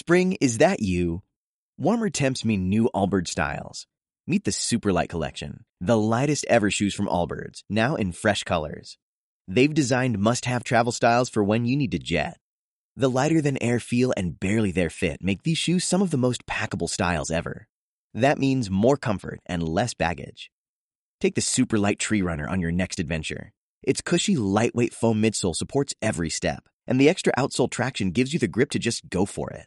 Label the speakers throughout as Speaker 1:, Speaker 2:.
Speaker 1: Spring, is that you? Warmer temps mean new Allbirds styles. Meet the Superlight Collection, the lightest ever shoes from Allbirds, now in fresh colors. They've designed must have travel styles for when you need to jet. The lighter than air feel and barely there fit make these shoes some of the most packable styles ever. That means more comfort and less baggage. Take the Superlight Tree Runner on your next adventure. Its cushy, lightweight foam midsole supports every step, and the extra outsole traction gives you the grip to just go for it.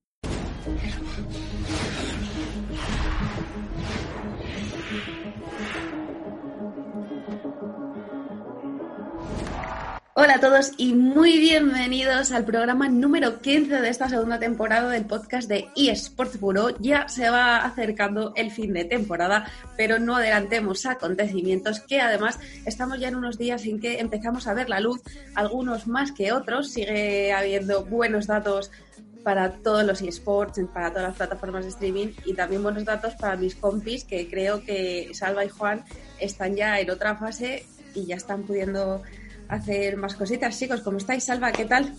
Speaker 2: Hola a todos y muy bienvenidos al programa número 15 de esta segunda temporada del podcast de eSports Bureau. Ya se va acercando el fin de temporada, pero no adelantemos acontecimientos que además estamos ya en unos días en que empezamos a ver la luz, algunos más que otros. Sigue habiendo buenos datos para todos los eSports, para todas las plataformas de streaming y también buenos datos para mis compis que creo que Salva y Juan están ya en otra fase y ya están pudiendo hacer más cositas. Chicos, ¿cómo estáis? Salva, ¿qué tal?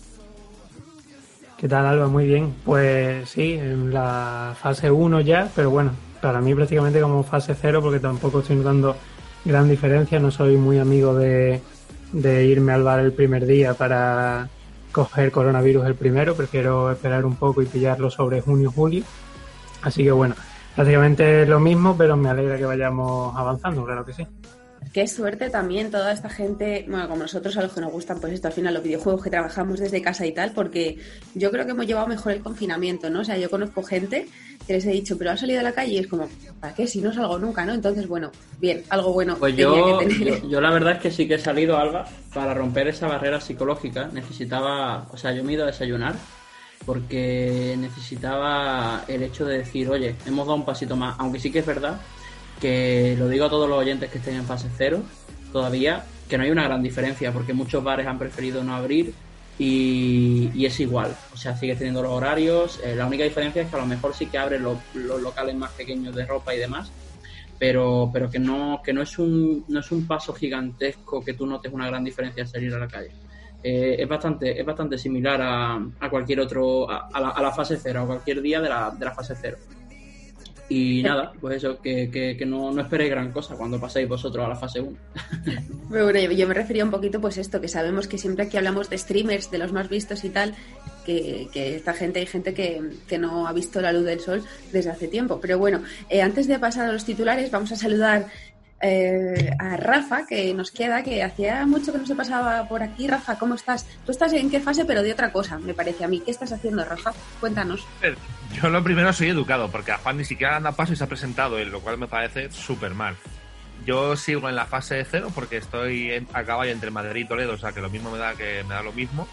Speaker 3: ¿Qué tal, Alba? Muy bien. Pues sí, en la fase 1 ya, pero bueno, para mí prácticamente como fase 0 porque tampoco estoy notando gran diferencia. No soy muy amigo de, de irme al bar el primer día para coger coronavirus el primero. Prefiero esperar un poco y pillarlo sobre junio-julio. Así que bueno, prácticamente lo mismo, pero me alegra que vayamos avanzando, claro que sí.
Speaker 2: Qué suerte también toda esta gente, bueno, como nosotros a los que nos gustan, pues esto al final los videojuegos que trabajamos desde casa y tal, porque yo creo que hemos llevado mejor el confinamiento, ¿no? O sea, yo conozco gente que les he dicho, pero ha salido a la calle y es como, ¿para qué? Si no salgo nunca, ¿no? Entonces, bueno, bien, algo bueno.
Speaker 4: Pues yo, yo, yo, la verdad es que sí que he salido, Alba, para romper esa barrera psicológica. Necesitaba, o sea, yo me he ido a desayunar porque necesitaba el hecho de decir, oye, hemos dado un pasito más, aunque sí que es verdad que lo digo a todos los oyentes que estén en fase cero todavía, que no hay una gran diferencia porque muchos bares han preferido no abrir y, es igual, o sea, sigue teniendo los horarios, eh, la única diferencia es que a lo mejor sí que abren los, locales más pequeños de ropa y demás, pero, pero que no, que no es un, no es un paso gigantesco que tú notes una gran diferencia al salir a la calle. Eh, es bastante, es bastante similar a, a cualquier otro, a, la, a, la, fase cero, a cualquier día de la, de la fase cero. Y nada, pues eso, que, que, no, no, esperéis gran cosa cuando paséis vosotros a la fase 1.
Speaker 2: Bueno, yo me refería un poquito pues esto, que sabemos que siempre que hablamos de streamers, de los más vistos y tal, que, que esta gente, hay gente que, que, no ha visto la luz del sol desde hace tiempo. Pero bueno, eh, antes de pasar a los titulares, vamos a saludar eh, a Rafa, que nos queda, que hacía mucho que no se pasaba por aquí. Rafa, ¿cómo estás? Tú estás en qué fase, pero de otra cosa, me parece a mí. ¿Qué estás haciendo, Rafa? Cuéntanos.
Speaker 5: Yo lo primero soy educado, porque a Juan ni siquiera anda paso y se ha presentado lo cual me parece súper mal. Yo sigo en la fase cero porque estoy en, a caballo entre Madrid y Toledo, o sea que lo mismo me da que me da lo mismo.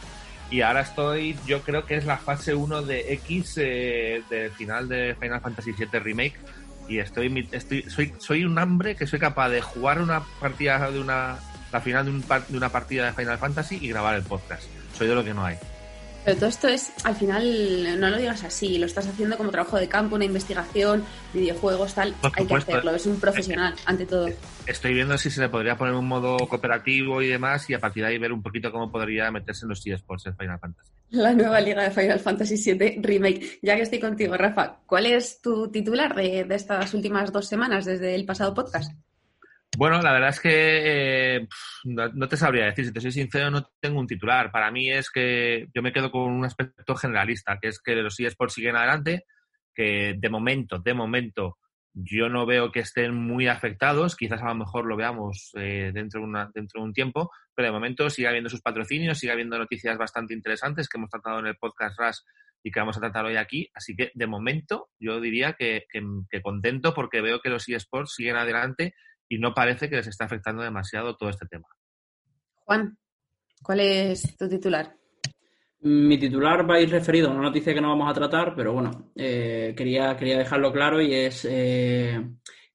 Speaker 5: Y ahora estoy, yo creo que es la fase 1 de X eh, del final de Final Fantasy VII Remake, y estoy, estoy soy, soy un hambre que soy capaz de jugar una partida de una la final de, un, de una partida de Final Fantasy y grabar el podcast. Soy de lo que no hay.
Speaker 2: Pero todo esto es, al final, no lo digas así, lo estás haciendo como trabajo de campo, una investigación, videojuegos, tal, hay que hacerlo, es un profesional, ante todo.
Speaker 5: Estoy viendo si se le podría poner un modo cooperativo y demás, y a partir de ahí ver un poquito cómo podría meterse en los eSports en Final Fantasy.
Speaker 2: La nueva liga de Final Fantasy VII Remake. Ya que estoy contigo, Rafa, ¿cuál es tu titular de, de estas últimas dos semanas desde el pasado podcast?
Speaker 5: Bueno, la verdad es que eh, no, te sabría decir, si te soy sincero, no tengo un titular. Para mí es que yo me quedo con un aspecto generalista, que es que los eSports siguen adelante, que de momento, de momento, yo no veo que estén muy afectados, quizás a lo mejor lo veamos eh, dentro, de una, dentro de un tiempo, pero de momento sigue habiendo sus patrocinios, sigue habiendo noticias bastante interesantes que hemos tratado en el podcast RAS y que vamos a tratar hoy aquí. Así que de momento yo diría que, que contento porque veo que los eSports siguen adelante y no parece que les está afectando demasiado todo este tema.
Speaker 2: Juan, ¿cuál es tu titular?
Speaker 4: Mi titular va a ir referido a una noticia que no vamos a tratar, pero bueno, eh, quería, quería dejarlo claro y es, eh,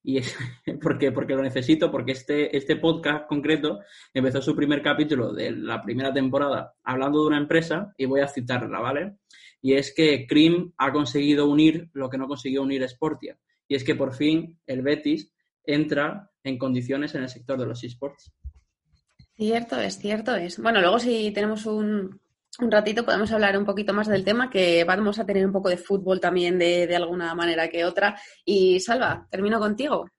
Speaker 4: y es porque, porque lo necesito, porque este, este podcast concreto empezó su primer capítulo de la primera temporada hablando de una empresa y voy a citarla, ¿vale? Y es que Cream ha conseguido unir lo que no consiguió unir Sportia. Y es que por fin el Betis entra en condiciones en el sector de los esports.
Speaker 2: Cierto es, cierto es. Bueno, luego si tenemos un, un ratito podemos hablar un poquito más del tema, que vamos a tener un poco de fútbol también de, de alguna manera que otra. Y Salva, termino contigo.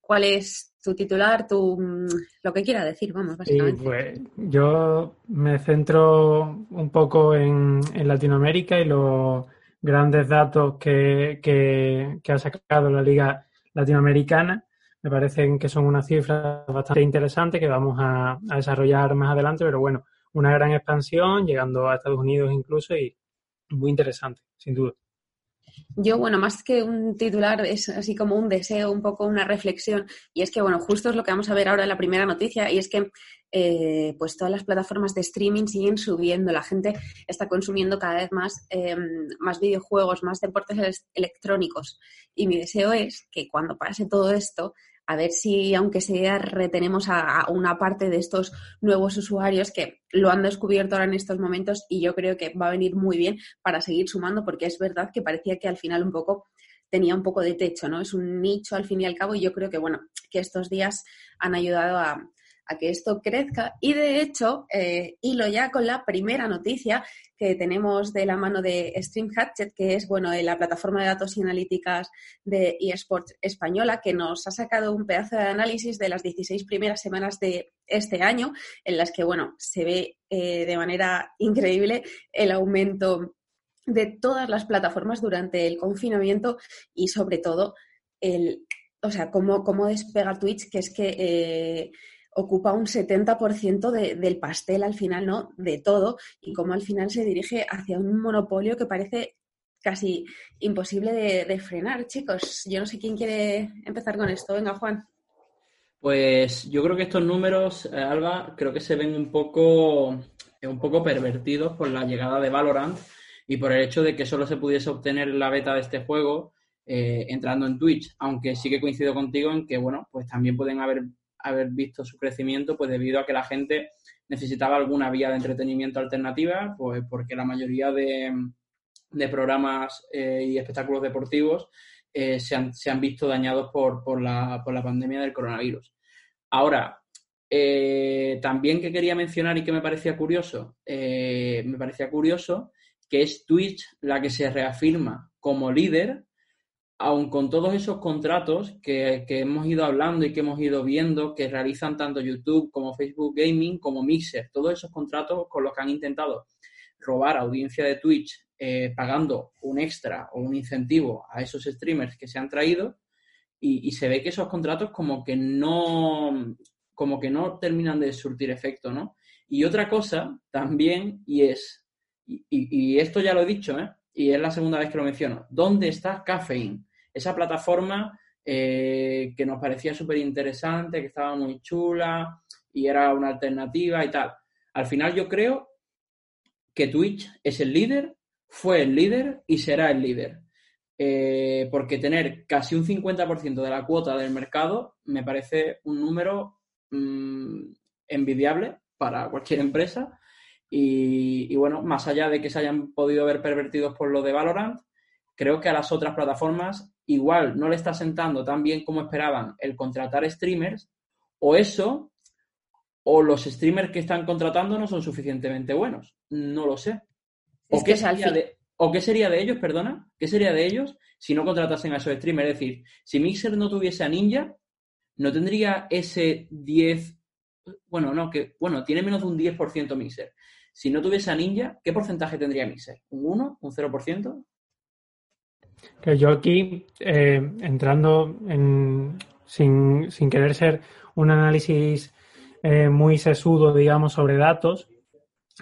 Speaker 2: ¿Cuál es tu titular, tu, mm, lo que quiera decir, vamos, básicamente?
Speaker 3: Sí, pues yo me centro un poco en, en Latinoamérica y los grandes datos que, que, que ha sacado la Liga Latinoamericana. Me parecen que son unas cifras bastante interesantes que vamos a, a desarrollar más adelante, pero bueno, una gran expansión, llegando a Estados Unidos incluso y muy interesante, sin duda.
Speaker 2: Yo, bueno, más que un titular, es así como un deseo, un poco una reflexión. Y es que, bueno, justo es lo que vamos a ver ahora en la primera noticia, y es que eh, pues todas las plataformas de streaming siguen subiendo. La gente está consumiendo cada vez más, eh, más videojuegos, más deportes electrónicos. Y mi deseo es que cuando pase todo esto, a ver si, aunque sea, retenemos a, una parte de estos nuevos usuarios que lo han descubierto ahora en estos momentos y yo creo que va a venir muy bien para seguir sumando, porque es verdad que parecía que al final un poco tenía un poco de techo, ¿no? Es un nicho al fin y al cabo y yo creo que, bueno, que estos días han ayudado a, a que esto crezca. Y de hecho, eh, hilo ya con la primera noticia que tenemos de la mano de Stream Hatchet, que es bueno, la plataforma de datos y analíticas de eSports española, que nos ha sacado un pedazo de análisis de las 16 primeras semanas de este año, en las que bueno, se ve eh, de manera increíble el aumento de todas las plataformas durante el confinamiento y sobre todo el, o sea, cómo, cómo despega Twitch, que es que eh, ocupa un 70% de, del pastel al final, ¿no? De todo, y cómo al final se dirige hacia un monopolio que parece casi imposible de, frenar, chicos. Yo no sé quién quiere empezar con esto. Venga, Juan.
Speaker 4: Pues yo creo que estos números, eh, Alba, creo que se ven un poco, un poco pervertidos por la llegada de Valorant y por el hecho de que solo se pudiese obtener la beta de este juego eh, entrando en Twitch, aunque sí que coincido contigo en que, bueno, pues también pueden haber haber visto su crecimiento pues debido a que la gente necesitaba alguna vía de entretenimiento alternativa, pues porque la mayoría de, programas eh, y espectáculos deportivos eh, se, han, se, han, visto dañados por, por, la, por, la, pandemia del coronavirus. Ahora, eh, también que quería mencionar y que me parecía curioso, me parecía curioso que es Twitch la que se reafirma como líder aun con todos esos contratos que, hemos ido hablando y que hemos ido viendo, que realizan tanto YouTube como Facebook Gaming como Mixer, todos esos contratos con los que han intentado robar audiencia de Twitch eh, pagando un extra o un incentivo a esos streamers que se han traído y, se ve que esos contratos como que no como que no terminan de surtir efecto, ¿no? Y otra cosa también, y es, y, y esto ya lo he dicho, ¿eh? y es la segunda vez que lo menciono, ¿dónde está Caffeine? Esa plataforma eh, que nos parecía súper interesante, que estaba muy chula y era una alternativa y tal. Al final yo creo que Twitch es el líder, fue el líder y será el líder. Eh, porque tener casi un 50% de la cuota del mercado me parece un número mm, envidiable para cualquier empresa. Y, y, bueno, más allá de que se hayan podido ver pervertidos por lo de Valorant, creo que a las otras plataformas igual no le está sentando tan bien como esperaban el contratar streamers, o eso, o los streamers que están contratando no son suficientemente buenos. No lo sé. ¿O, qué, sería de, ¿O qué sería de ellos, perdona? ¿Qué sería de ellos si no contratasen a esos streamers? Es decir, si Mixer no tuviese a Ninja, no tendría ese 10, bueno, no, que, bueno, tiene menos de un 10% Mixer. Si no tuviese a Ninja, ¿qué porcentaje tendría Mixer? ¿Un 1? ¿Un 0%?
Speaker 3: Que yo aquí, eh, entrando en, sin, sin, querer ser un análisis eh, muy sesudo, digamos, sobre datos,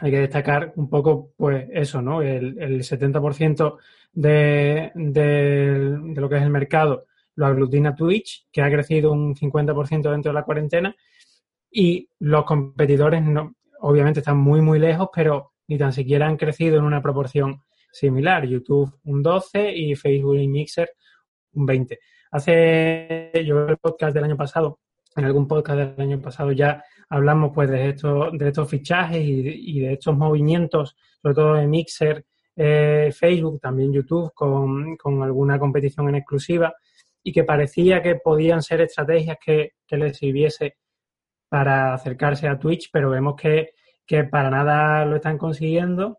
Speaker 3: hay que destacar un poco, pues, eso, ¿no? El, el 70% de, de, de, lo que es el mercado lo aglutina Twitch, que ha crecido un 50% dentro de la cuarentena, y los competidores, no, obviamente, están muy, muy lejos, pero ni tan siquiera han crecido en una proporción similar. YouTube un 12 y Facebook y Mixer un 20. Hace yo el podcast del año pasado, en algún podcast del año pasado ya hablamos pues de estos, de estos fichajes y, de estos movimientos, sobre todo de Mixer, eh, Facebook, también YouTube, con, con, alguna competición en exclusiva y que parecía que podían ser estrategias que, que les sirviese para acercarse a Twitch, pero vemos que, que para nada lo están consiguiendo.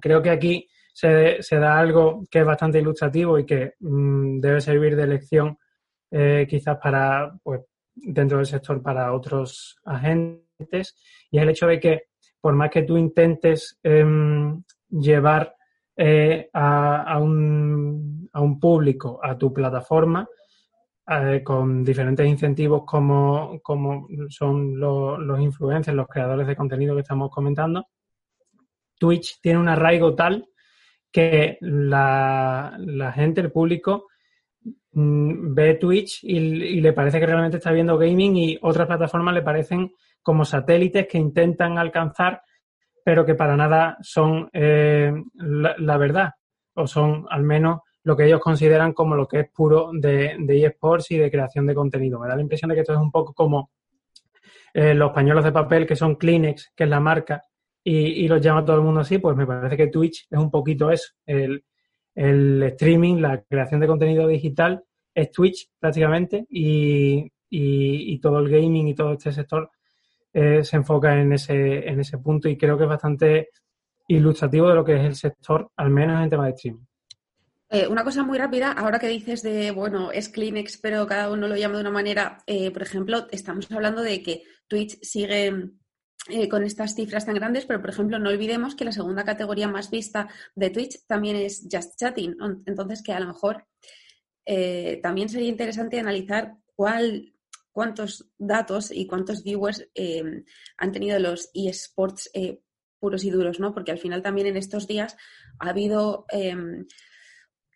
Speaker 3: Creo que aquí se, se, da algo que es bastante ilustrativo y que mm, debe servir de lección eh, quizás para, pues, dentro del sector para otros agentes, y es el hecho de que por más que tú intentes em, llevar eh, a, un, a, un, público a tu plataforma, eh, con diferentes incentivos como, como son los, los influencers, los creadores de contenido que estamos comentando, Twitch tiene un arraigo tal que la, gente, el público, mm, ve Twitch y, le parece que realmente está viendo gaming y otras plataformas le parecen como satélites que intentan alcanzar, pero que para nada son eh, la, verdad, o son al menos lo que ellos consideran como lo que es puro de, de eSports y de creación de contenido. Me da la impresión de que esto es un poco como eh, los pañuelos de papel que son Kleenex, que es la marca, y, y, los llama todo el mundo así, pues me parece que Twitch es un poquito eso. El, el streaming, la creación de contenido digital es Twitch prácticamente y, y, todo el gaming y todo este sector eh, se enfoca en ese, en ese punto y creo que es bastante ilustrativo de lo que es el sector, al menos en tema de streaming.
Speaker 2: Eh, una cosa muy rápida, ahora que dices de, bueno, es Kleenex, pero cada uno lo llama de una manera, eh, por ejemplo, estamos hablando de que Twitch sigue eh, con estas cifras tan grandes, pero por ejemplo, no olvidemos que la segunda categoría más vista de Twitch también es Just Chatting. Entonces, que a lo mejor eh, también sería interesante analizar cuál, cuántos datos y cuántos viewers eh, han tenido los eSports puros y duros, ¿no? Porque al final también en estos días ha habido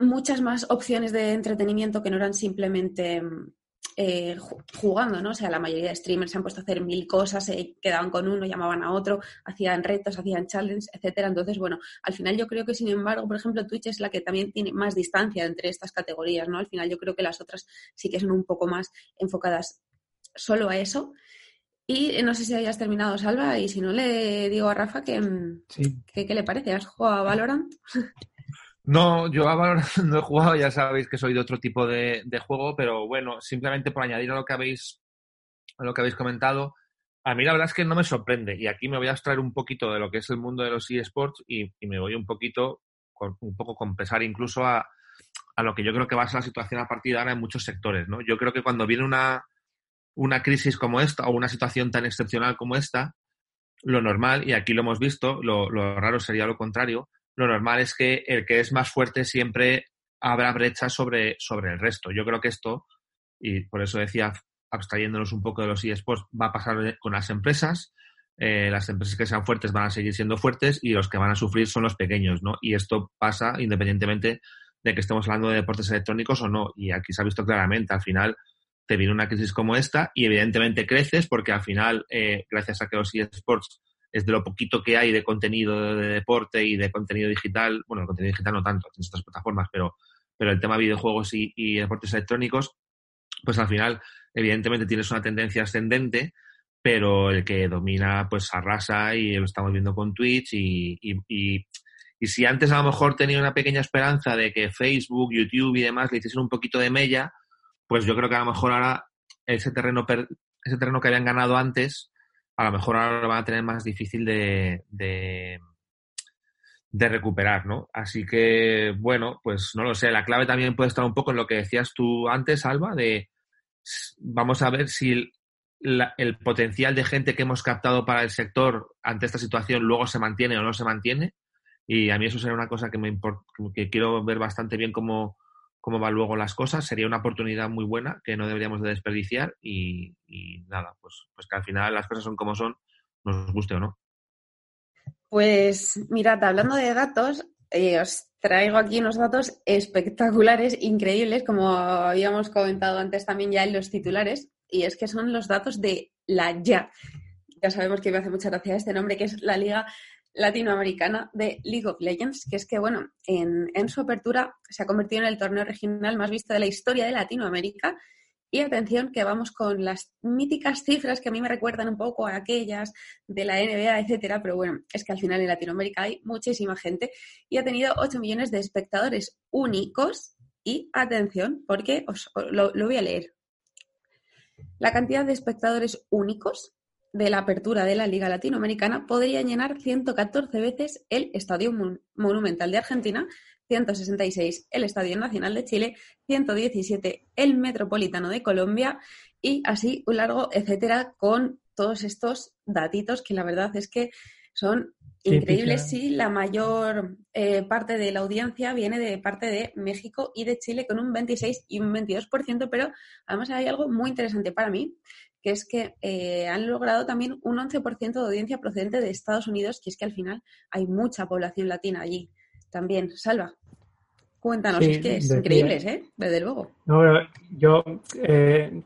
Speaker 2: muchas más opciones de entretenimiento que no eran simplemente em, eh, jugando, ¿no? O sea, la mayoría de streamers se han puesto a hacer mil cosas, se quedaban con uno, llamaban a otro, hacían retos, hacían challenges, etcétera. Entonces, bueno, al final yo creo que, sin embargo, por ejemplo, Twitch es la que también tiene más distancia entre estas categorías, ¿no? Al final yo creo que las otras sí que son un poco más enfocadas solo a eso. Y no sé si hayas terminado, Salva, y si no, le digo a Rafa que,
Speaker 3: sí.
Speaker 2: que ¿qué le parece? ¿Has jugado a Valorant?
Speaker 5: No, yo no he jugado, ya sabéis que soy de otro tipo de, de, juego, pero bueno, simplemente por añadir a lo que habéis, a lo que habéis comentado, a mí la verdad es que no me sorprende y aquí me voy a extraer un poquito de lo que es el mundo de los eSports y, y me voy un poquito, con, un poco con pesar incluso a, a, lo que yo creo que va a ser la situación a partir de ahora en muchos sectores, ¿no? Yo creo que cuando viene una, una crisis como esta o una situación tan excepcional como esta, lo normal, y aquí lo hemos visto, lo raro sería lo contrario, lo normal es que el que es más fuerte siempre habrá brecha sobre, sobre el resto. Yo creo que esto, y por eso decía, abstrayéndonos un poco de los eSports, va a pasar con las empresas. Eh, las empresas que sean fuertes van a seguir siendo fuertes y los que van a sufrir son los pequeños, ¿no? Y esto pasa independientemente de que estemos hablando de deportes electrónicos o no. Y aquí se ha visto claramente, al final te viene una crisis como esta y evidentemente creces porque al final, eh, gracias a que los eSports es de lo poquito que hay de contenido de deporte y de contenido digital, bueno, el contenido digital no tanto en estas plataformas, pero, pero el tema videojuegos y, deportes electrónicos, pues al final, evidentemente tienes una tendencia ascendente, pero el que domina, pues arrasa y lo estamos viendo con Twitch y, y, si antes a lo mejor tenía una pequeña esperanza de que Facebook, YouTube y demás le hiciesen un poquito de mella, pues yo creo que a lo mejor ahora ese terreno, ese terreno que habían ganado antes, a lo mejor ahora lo van a tener más difícil de, de, recuperar, ¿no? Así que, bueno, pues no lo sé. La clave también puede estar un poco en lo que decías tú antes, Alba, de vamos a ver si el potencial de gente que hemos captado para el sector ante esta situación luego se mantiene o no se mantiene. Y a mí eso sería una cosa que me import, que quiero ver bastante bien cómo, cómo van luego las cosas. Sería una oportunidad muy buena que no deberíamos de desperdiciar y, nada, pues, pues que al final las cosas son como son, nos guste o no.
Speaker 2: Pues mirad, hablando de datos, eh, os traigo aquí unos datos espectaculares, increíbles, como habíamos comentado antes también ya en los titulares, y es que son los datos de la YA. Ya sabemos que me hace mucha gracia este nombre, que es la Liga latinoamericana de League of Legends, que es que, bueno, en, su apertura se ha convertido en el torneo regional más visto de la historia de Latinoamérica. Y atención, que vamos con las míticas cifras que a mí me recuerdan un poco a aquellas de la NBA, etcétera, pero bueno, es que al final en Latinoamérica hay muchísima gente y ha tenido 8 millones de espectadores únicos. Y atención, porque os, lo voy a leer. La cantidad de espectadores únicos de la apertura de la Liga Latinoamericana podría llenar 114 veces el Estadio Monumental de Argentina, 166 el Estadio Nacional de Chile, 117 el Metropolitano de Colombia y así un largo etcétera con todos estos datitos que la verdad es que son increíbles. Sí, la mayor eh, parte de la audiencia viene de parte de México y de Chile con un 26 y un 22%, pero además hay algo muy interesante para mí, que es que eh, han logrado también un 11% de audiencia procedente de Estados Unidos, que es que al final hay mucha población latina allí también. Salva, cuéntanos, es que es increíble, ¿eh? Desde luego.
Speaker 3: No, yo eh,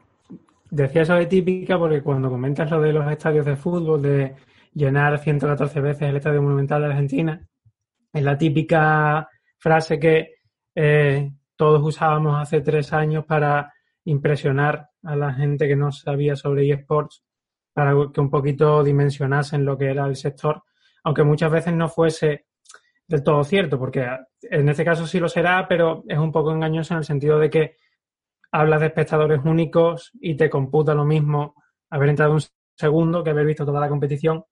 Speaker 3: decía eso de típica porque cuando comentas lo de los estadios de fútbol, de llenar 114 veces el Estadio Monumental de Argentina, es la típica frase que eh, todos usábamos hace tres años para impresionar a la gente que no sabía sobre eSports para que un poquito dimensionasen lo que era el sector, aunque muchas veces no fuese del todo cierto, porque en este caso sí lo será, pero es un poco engañoso en el sentido de que hablas de espectadores únicos y te computa lo mismo haber entrado un segundo que haber visto toda la competición.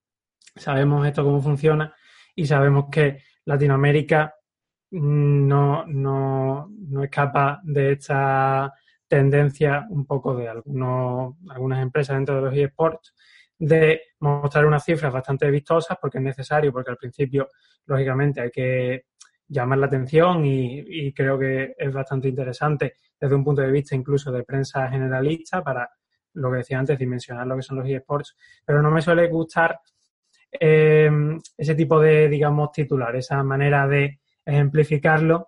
Speaker 3: Sabemos esto cómo funciona y sabemos que Latinoamérica no, no, no escapa de esta tendencia un poco de algunos, algunas empresas dentro de los eSports de mostrar unas cifras bastante vistosas porque es necesario, porque al principio, lógicamente, hay que llamar la atención y, creo que es bastante interesante desde un punto de vista incluso de prensa generalista para lo que decía antes, dimensionar lo que son los eSports, pero no me suele gustar eh, ese tipo de, digamos, titular, esa manera de ejemplificarlo,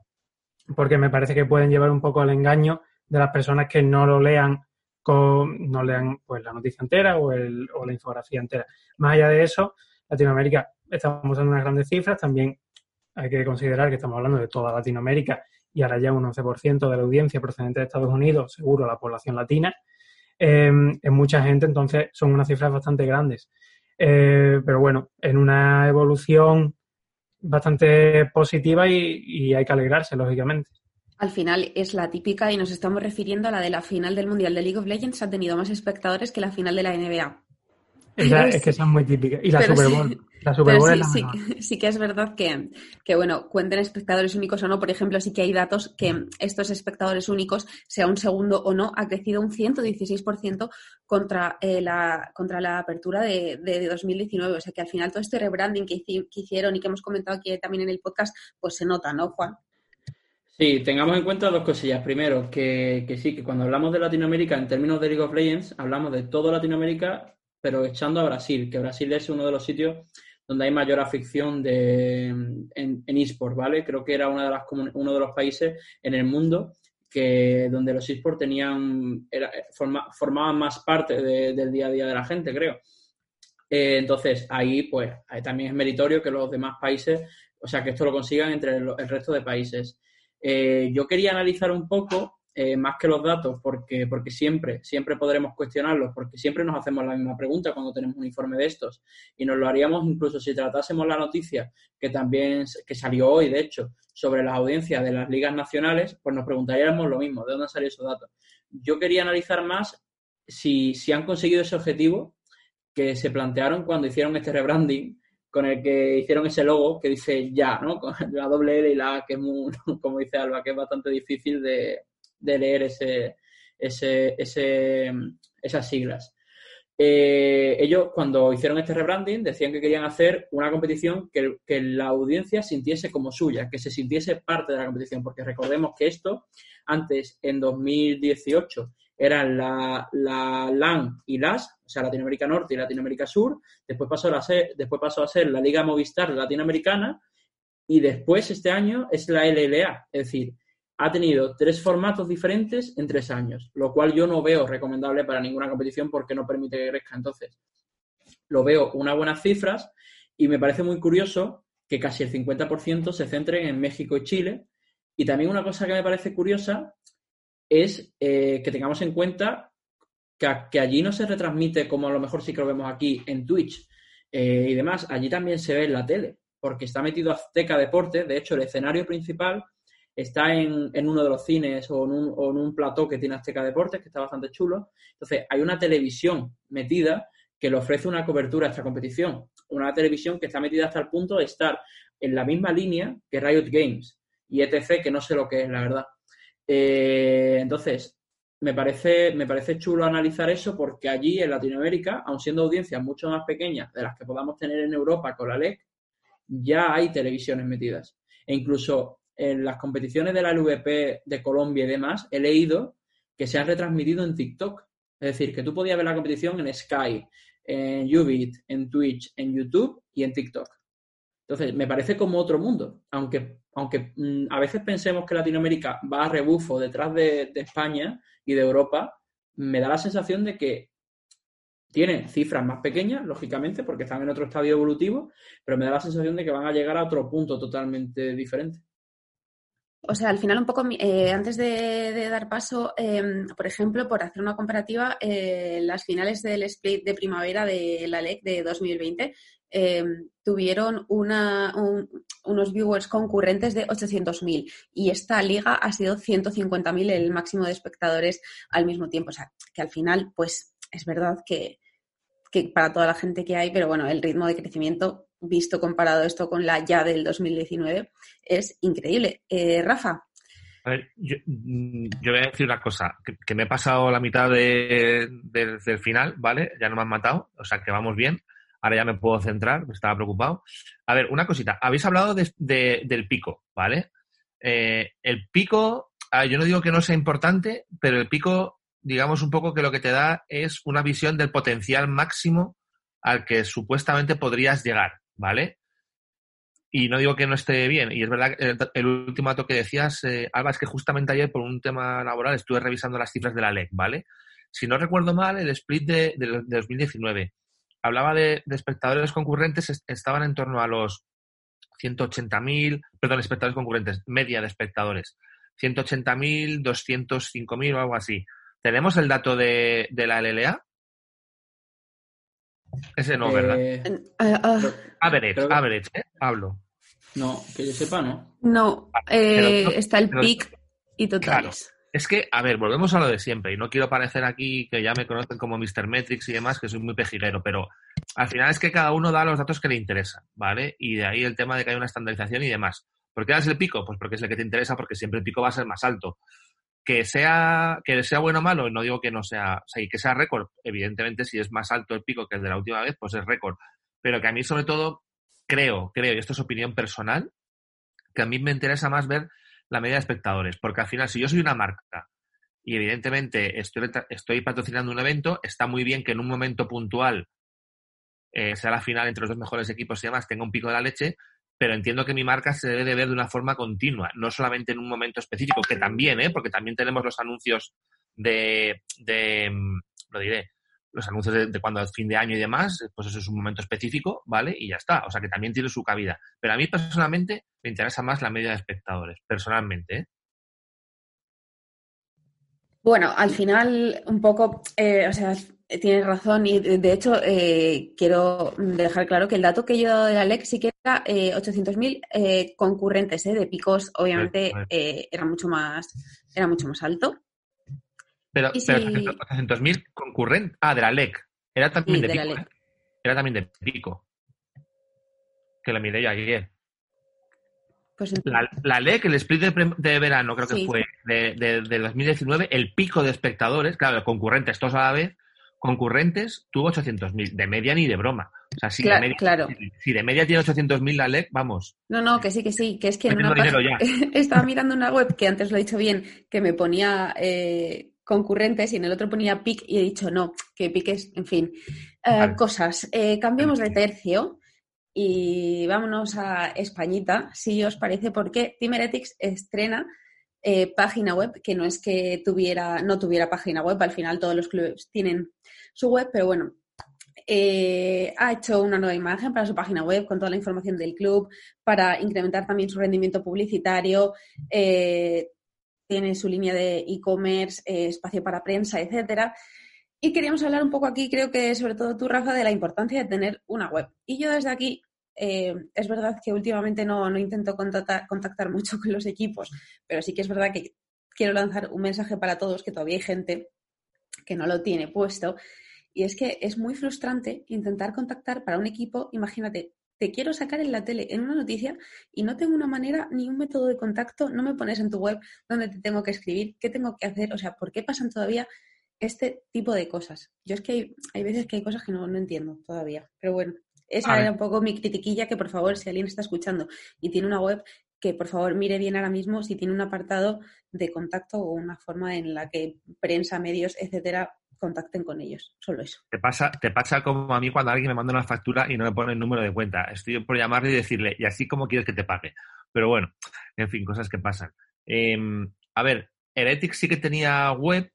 Speaker 3: porque me parece que pueden llevar un poco al engaño de las personas que no lo lean con, no lean pues la noticia entera o, el, o la infografía entera. Más allá de eso, Latinoamérica estamos usando unas grandes cifras, también hay que considerar que estamos hablando de toda Latinoamérica y ahora ya un 11% de la audiencia procedente de Estados Unidos, seguro la población latina, eh, es mucha gente, entonces son unas cifras bastante grandes. Eh, pero bueno, en una evolución bastante positiva y hay que alegrarse, lógicamente
Speaker 2: al final es la típica y nos estamos refiriendo a la de la final del Mundial de League of Legends. Ha tenido más espectadores que la final de la NBA.
Speaker 3: es que son muy típicas. Y la Super Bowl. la Super Bowl
Speaker 2: sí, sí, que es verdad que, que, bueno, cuenten espectadores únicos o no. Por ejemplo, sí que hay datos que estos espectadores únicos, sea un segundo o no, ha crecido un 116% contra, eh, la, contra la apertura de, de, 2019. O sea que al final todo este rebranding que, que hicieron y que hemos comentado aquí también en el podcast, pues se nota, ¿no, Juan?
Speaker 4: Sí, tengamos en cuenta dos cosillas. Primero, que, que, sí, que cuando hablamos de Latinoamérica en términos de League of Legends, hablamos de todo Latinoamérica, pero echando a Brasil, que Brasil es uno de los sitios donde hay mayor afición de, en, en eSport, ¿vale? Creo que era una de las, uno de los países en el mundo que donde los eSports tenían, era, formaban más parte del día a día de la gente, creo. Eh, entonces, ahí, pues, también es meritorio que los demás países, o sea, que esto lo consigan entre el resto de países. Eh, yo quería analizar un poco, eh, más que los datos, porque, porque siempre, siempre podremos cuestionarlos, porque siempre nos hacemos la misma pregunta cuando tenemos un informe de estos. Y nos lo haríamos incluso si tratásemos la noticia que también que salió hoy, de hecho, sobre las audiencias de las ligas nacionales, pues nos preguntaríamos lo mismo, ¿de dónde han salido esos datos? Yo quería analizar más si, si han conseguido ese objetivo que se plantearon cuando hicieron este rebranding con el que hicieron ese logo que dice ya, ¿no? Con la doble L y la A, que es muy, como dice Alba, que es bastante difícil de, leer ese, ese, ese, esas siglas. Eh, ellos, cuando hicieron este rebranding, decían que querían hacer una competición que, que, la audiencia sintiese como suya, que se sintiese parte de la competición, porque recordemos que esto, antes, en 2018, eran la, la LAN y LAS, o sea, Latinoamérica Norte y Latinoamérica Sur, después pasó, a después pasó a ser la Liga Movistar Latinoamericana y después este año es la LLA, es decir, ha tenido tres formatos diferentes en tres años, lo cual yo no veo recomendable para ninguna competición porque no permite que crezca. Entonces, lo veo unas buenas cifras Y me parece muy curioso que casi el 50% se centren en México y Chile. Y también una cosa que me parece curiosa es eh, que tengamos en cuenta que, allí no se retransmite como a lo mejor sí que lo vemos aquí en Twitch eh, y demás. Allí también se ve en la tele, porque está metido Azteca Deportes. De hecho, el escenario principal está en, uno de los cines o en, un, o en un plató que tiene Azteca Deportes, que está bastante chulo. Entonces, hay una televisión metida que le ofrece una cobertura a esta competición. Una televisión que está metida hasta el punto de estar en la misma línea que Riot Games y ETC, que no sé lo que es, la verdad. Eh, entonces, me parece, me parece chulo analizar eso porque allí en Latinoamérica, aun siendo audiencias mucho más pequeñas de las que podamos tener en Europa con la LEC, ya hay televisiones metidas. E incluso en las competiciones de la LVP de Colombia y demás, he leído que se han retransmitido en TikTok. Es decir, que tú podías ver la competición en Sky, en Ubit, en Twitch, en YouTube y en TikTok. Entonces, me parece como otro mundo, aunque, aunque mm, a veces pensemos que Latinoamérica va a rebufo detrás de, España y de Europa, me da la sensación de que tienen cifras más pequeñas, lógicamente, porque están en otro estadio evolutivo, pero me da la sensación de que van a llegar a otro punto totalmente diferente.
Speaker 2: O sea, al final un poco, eh, antes de, dar paso, em, por ejemplo, por hacer una comparativa, eh, las finales del split de primavera de la LEC de 2020 Em, tuvieron una, unos viewers concurrentes de 800.000 y esta liga ha sido 150.000 el máximo de espectadores al mismo tiempo. O sea, que al final, pues es verdad que, para toda la gente que hay, pero bueno, el ritmo de crecimiento, visto comparado esto con la ya del 2019, es increíble. Eh, Rafa.
Speaker 5: A ver, yo, voy a decir una cosa, que, me he pasado la mitad del final, ¿vale? Ya no me han matado, o sea que vamos bien. Ahora ya me puedo centrar, estaba preocupado. A ver, una cosita. Habéis hablado del pico, ¿vale? Eh, el pico, yo no digo que no sea importante, pero el pico, digamos un poco que lo que te da es una visión del potencial máximo al que supuestamente podrías llegar, ¿vale? Y no digo que no esté bien. Y es verdad que el, último dato que decías, eh, Alba, es que justamente ayer por un tema laboral estuve revisando las cifras de la LEC, ¿vale? Si no recuerdo mal, el split de, de 2019 hablaba de, espectadores concurrentes, estaban en torno a los 180.000, perdón, espectadores concurrentes, media de espectadores, 180.000, 205.000 o algo así. ¿Tenemos el dato de, la LLA? Ese no, ¿verdad? Eh, ah, average, average, ¿eh? Hablo.
Speaker 4: No, que yo sepa, ¿no?
Speaker 2: No, eh, está el pic y totales.
Speaker 5: Es que, a ver, volvemos a lo de siempre, y no quiero parecer aquí que ya me conocen como Mr. Metrics y demás, que soy muy pejiguero, pero al final es que cada uno da los datos que le interesan, ¿vale? Y de ahí el tema de que hay una estandarización y demás. ¿Por qué das el pico? Pues porque es el que te interesa, porque siempre el pico va a ser más alto. Que sea, que sea bueno o malo, no digo que no sea, o sea, y que sea récord, evidentemente si es más alto el pico que el de la última vez, pues es récord. Pero que a mí sobre todo creo, creo, y esto es opinión personal, que a mí me interesa más ver la media de espectadores. Porque al final, si yo soy una marca y evidentemente estoy, estoy patrocinando un evento, está muy bien que en un momento puntual eh, sea la final entre los dos mejores equipos y demás, tenga un pico de la leche, pero entiendo que mi marca se debe de ver de una forma continua, no solamente en un momento específico, que también, ¿eh? porque también tenemos los anuncios de, de mm, lo diré, los anuncios de, cuando es fin de año y demás, pues eso es un momento específico, ¿vale? Y ya está. O sea que también tiene su cabida. Pero a mí personalmente me interesa más la media de espectadores, personalmente, ¿eh?
Speaker 2: Bueno, al final, un poco, eh, o sea, tienes razón y de hecho eh, quiero dejar claro que el dato que yo he dado de Alex sí que era eh, 800.000 eh, concurrentes de picos, obviamente era mucho más era mucho más alto.
Speaker 5: Pero, pero 800.000 concurrentes. Ah, de la LEC. Era también de, pico. ¿eh? Era también de pico. Que la miré yo ayer. Pues la, la, LEC, el split de, verano, creo que fue de, de, 2019, el pico de espectadores, claro, concurrentes, todos a la vez, concurrentes, tuvo 800.000. De media ni de broma. O sea, si, de, media,
Speaker 2: claro.
Speaker 5: si, de media tiene 800.000 la LEC, vamos.
Speaker 2: No, no, que sí, que sí, que es que en una estaba mirando una web que antes lo he dicho bien, que me ponía eh, concurrentes y en el otro ponía PIC y he dicho no, que piques, en fin. Eh, cosas. Eh, cambiemos de tercio y vámonos a Españita, si os parece, porque Team estrena eh, página web, que no es que tuviera, no tuviera página web, al final todos los clubes tienen su web, pero bueno, eh, ha hecho una nueva imagen para su página web con toda la información del club, para incrementar también su rendimiento publicitario. Eh, tiene su línea de e-commerce, eh, espacio para prensa, etcétera. Y queríamos hablar un poco aquí, creo que sobre todo tú, Rafa, de la importancia de tener una web. Y yo desde aquí, es verdad que últimamente no, no intento contactar, contactar mucho con los equipos, pero sí que es verdad que quiero lanzar un mensaje para todos, que todavía hay gente que no lo tiene puesto y es que es muy frustrante intentar contactar para un equipo, imagínate, te quiero sacar en la tele en una noticia y no tengo una manera ni un método de contacto, no me pones en tu web donde te tengo que escribir, qué tengo que hacer, o sea, ¿por qué pasan todavía este tipo de cosas? Yo es que hay, veces que hay cosas que no, entiendo todavía, pero bueno, esa era un poco mi critiquilla, que por favor, si alguien está escuchando y tiene una web, que por favor mire bien ahora mismo si tiene un apartado de contacto o una forma en la que prensa, medios, etcétera, contacten con ellos. Solo eso.
Speaker 5: Te pasa, te pasa como a mí cuando alguien me manda una factura y no me pone el número de cuenta. Estoy por llamarle y decirle, ¿y así cómo quieres que te pague? Pero bueno, en fin, cosas que pasan. Em, a ver, Heretics sí que tenía web,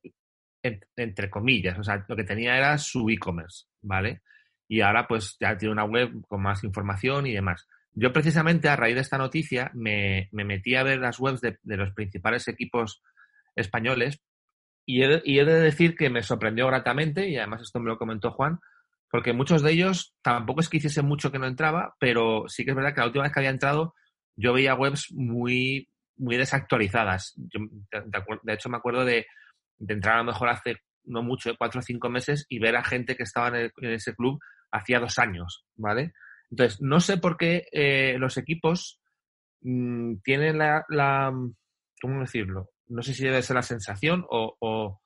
Speaker 5: entre comillas, o sea, lo que tenía era su e-commerce, ¿vale? Y ahora pues ya tiene una web con más información y demás. Yo precisamente a raíz de esta noticia me, metí a ver las webs de, los principales equipos españoles y he, de decir que me sorprendió gratamente, y además esto me lo comentó Juan, porque muchos de ellos tampoco es que hiciese mucho que no entraba, pero sí que es verdad que la última vez que había entrado yo veía webs muy, muy desactualizadas. de, hecho, me acuerdo de, entrar a lo mejor hace no mucho, cuatro o cinco meses, y ver a gente que estaba en, ese club hacía dos años, ¿vale? Entonces, no sé por qué eh, los equipos mm, tienen la, la, ¿cómo decirlo? no sé si debe ser la sensación o,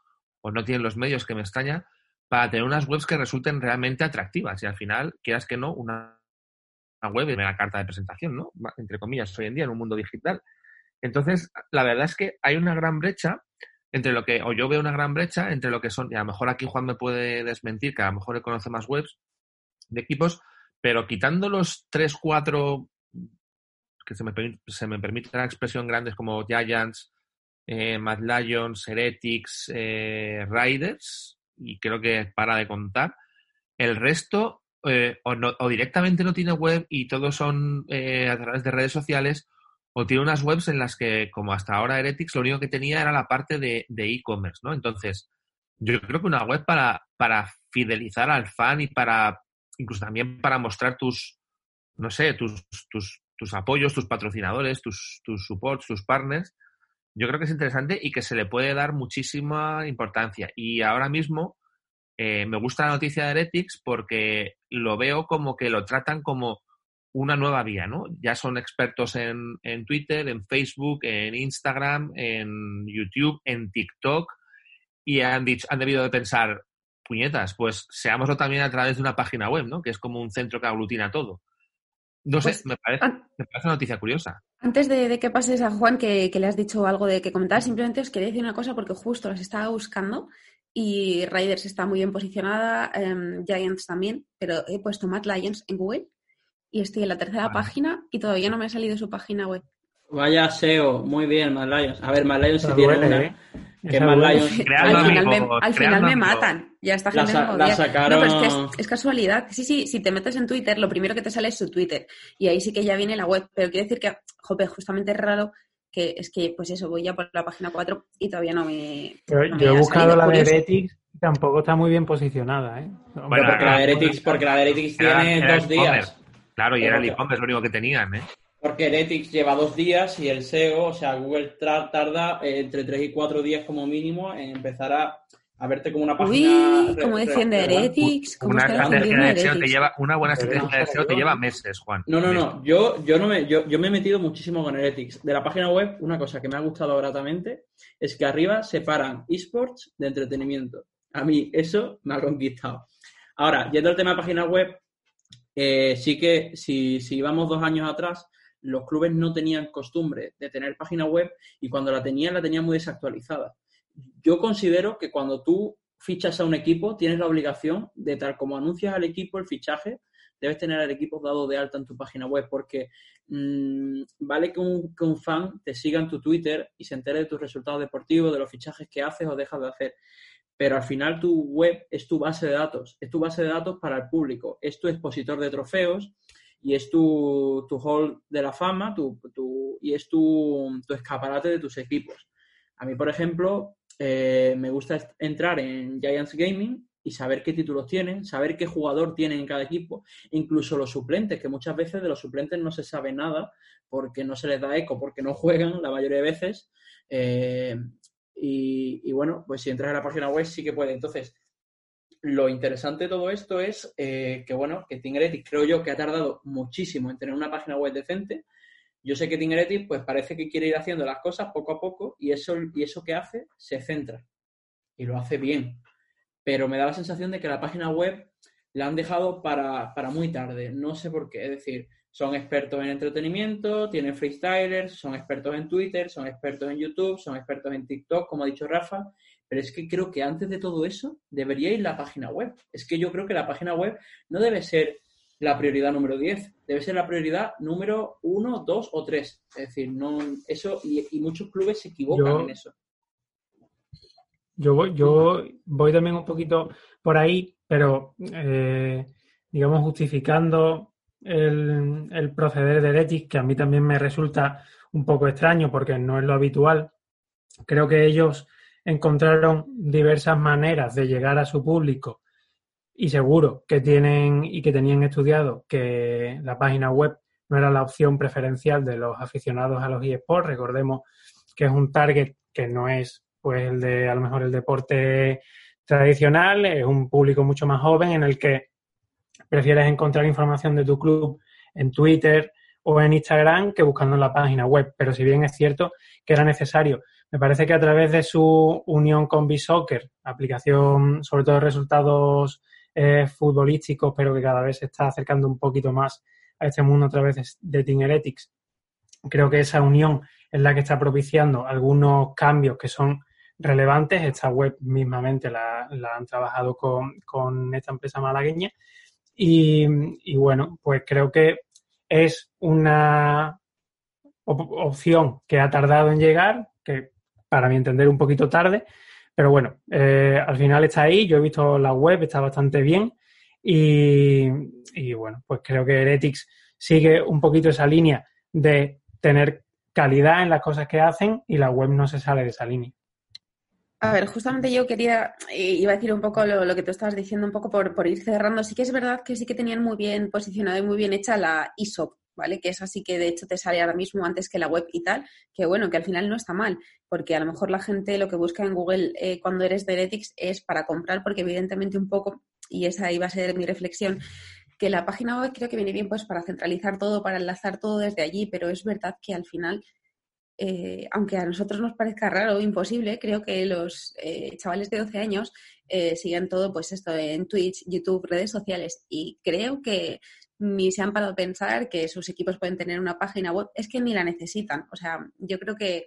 Speaker 5: no tienen los medios que me extraña para tener unas webs que resulten realmente atractivas y al final, quieras que no, una, web es una carta de presentación, ¿no? Entre comillas, hoy en día en un mundo digital. Entonces, la verdad es que hay una gran brecha entre lo que, o yo veo una gran brecha entre lo que son, y a lo mejor aquí Juan me puede desmentir, que a lo mejor conoce más webs de equipos, pero quitando los tres, cuatro, que se me, se me permite la expresión grandes como Giants, eh, Mad Lions, Heretics, eh, Riders, y creo que para de contar. El resto, eh, o, directamente no tiene web y todos son a través de redes sociales, o tiene unas webs en las que, como hasta ahora Heretics, lo único que tenía era la parte de e-commerce, ¿no? Entonces, yo creo que una web para, para fidelizar al fan y para, incluso también para mostrar tus, no sé, tus, tus, tus apoyos, tus patrocinadores, tus, tus supports, tus partners, yo creo que es interesante y que se le puede dar muchísima importancia. Y ahora mismo eh, me gusta la noticia de Heretics porque lo veo como que lo tratan como una nueva vía, ¿no? Ya son expertos en, en Twitter, en Facebook, en Instagram, en YouTube, en TikTok y han, dicho, han debido de pensar, puñetas, pues seámoslo también a través de una página web, ¿no? Que es como un centro que aglutina todo. No sé, pues, me, parece, me parece una noticia curiosa.
Speaker 2: Antes de, que pases a Juan, que, le has dicho algo de que comentar, simplemente os quería decir una cosa porque justo las estaba buscando y Riders está muy bien posicionada, em, Giants también, pero he puesto Matt Lions en Google y estoy en la tercera página y todavía no me ha salido su página web.
Speaker 4: Vaya SEO, muy bien, Mad Lions. A ver, Mad Lions si tiene una... ¿eh? Que Mad Lions...
Speaker 2: al final, me, al final me, matan. Ya está gente la, sacaron... No, pero es que es, casualidad. Sí, sí, si te metes en Twitter, lo primero que te sale es su Twitter. Y ahí sí que ya viene la web. Pero quiero decir que, jope, justamente es raro que es que, pues eso, voy ya por la página 4 y todavía no me.
Speaker 3: yo he buscado la de Heretics y tampoco está muy bien posicionada, ¿eh?
Speaker 4: Bueno, porque la de Heretics, porque la de Heretics tiene dos días.
Speaker 5: Claro, y era el e-commerce lo único que tenían, ¿eh?
Speaker 4: Porque Heretics lleva dos días y el SEO, o sea, Google tarda eh, entre tres y cuatro días como mínimo en empezar a, verte como una página.
Speaker 2: Uy, como defiende Heretics.
Speaker 5: Una, estrategia de SEO te lleva, una buena estrategia de SEO te lleva meses, Juan.
Speaker 4: No, no, no. Yo, yo, no me, yo, yo me he metido muchísimo con Heretics. De la página web, una cosa que me ha gustado gratamente es que arriba separan esports de entretenimiento. A mí eso me ha conquistado. Ahora, yendo al tema de página web, eh, sí que si, si vamos dos años atrás, los clubes no tenían costumbre de tener página web y cuando la tenían, la tenían muy desactualizada. Yo considero que cuando tú fichas a un equipo, tienes la obligación de, tal como anuncias al equipo el fichaje, debes tener al equipo dado de alta en tu página web, porque mm, vale que un, que un, fan te siga en tu Twitter y se entere de tus resultados deportivos, de los fichajes que haces o dejas de hacer. pero al final tu web es tu base de datos, es tu base de datos para el público, es tu expositor de trofeos y es tu, tu hall de la fama tu, y es tu, tu, escaparate de tus equipos. A mí, por ejemplo, eh, me gusta entrar en Giants Gaming y saber qué títulos tienen, saber qué jugador tienen en cada equipo, incluso los suplentes, que muchas veces de los suplentes no se sabe nada porque no se les da eco, porque no juegan la mayoría de veces. Eh, y, bueno, pues si entras en la página web sí que puede. Entonces, lo interesante de todo esto es eh, que, bueno, que Tingeretis creo yo que ha tardado muchísimo en tener una página web decente. Yo sé que Tingeretis pues parece que quiere ir haciendo las cosas poco a poco y eso, y eso que hace se centra y lo hace bien. Pero me da la sensación de que la página web la han dejado para, para muy tarde. No sé por qué. Es decir, son expertos en entretenimiento, tienen freestylers, son expertos en Twitter, son expertos en YouTube, son expertos en TikTok, como ha dicho Rafa, pero es que creo que antes de todo eso debería ir la página web. Es que yo creo que la página web no debe ser la prioridad número 10, debe ser la prioridad número 1, 2 o 3. Es decir, no eso y, muchos clubes se equivocan en eso.
Speaker 3: Yo voy, yo voy también un poquito por ahí, pero eh, digamos justificando el, proceder de Etic, que a mí también me resulta un poco extraño porque no es lo habitual. Creo que ellos encontraron diversas maneras de llegar a su público y seguro que tienen y que tenían estudiado que la página web no era la opción preferencial de los aficionados a los eSports. Recordemos que es un target que no es pues el de a lo mejor el deporte tradicional, es un público mucho más joven en el que prefieres encontrar información de tu club en Twitter o en Instagram que buscando en la página web. Pero si bien es cierto que era necesario, me parece que a través de su unión con B-Soccer, aplicación sobre todo de resultados eh, futbolísticos, pero que cada vez se está acercando un poquito más a este mundo a través de Tingeretics, creo que esa unión es la que está propiciando algunos cambios que son relevantes. Esta web mismamente la, han trabajado con, con esta empresa malagueña y, bueno, pues creo que es una opción que ha tardado en llegar, que para mi entender un poquito tarde, pero bueno, eh, al final está ahí, yo he visto la web, está bastante bien y, y, bueno, pues creo que Heretics sigue un poquito esa línea de tener calidad en las cosas que hacen y la web no se sale de esa línea.
Speaker 2: A ver, justamente yo quería, eh, iba a decir un poco lo, que tú estabas diciendo, un poco por, por, ir cerrando. Sí que es verdad que sí que tenían muy bien posicionada y muy bien hecha la ISOP, ¿vale? Que es así que de hecho te sale ahora mismo antes que la web y tal, que bueno, que al final no está mal, porque a lo mejor la gente lo que busca en Google eh, cuando eres de Ethics es para comprar, porque evidentemente un poco, y esa iba a ser mi reflexión, que la página web creo que viene bien pues para centralizar todo, para enlazar todo desde allí, pero es verdad que al final eh, aunque a nosotros nos parezca raro imposible, creo que los eh, chavales de 12 años siguen todo, pues esto en Twitch, YouTube, redes sociales, y creo que ni se han parado a pensar que sus equipos pueden tener una página web, es que ni la necesitan. O sea, yo creo que,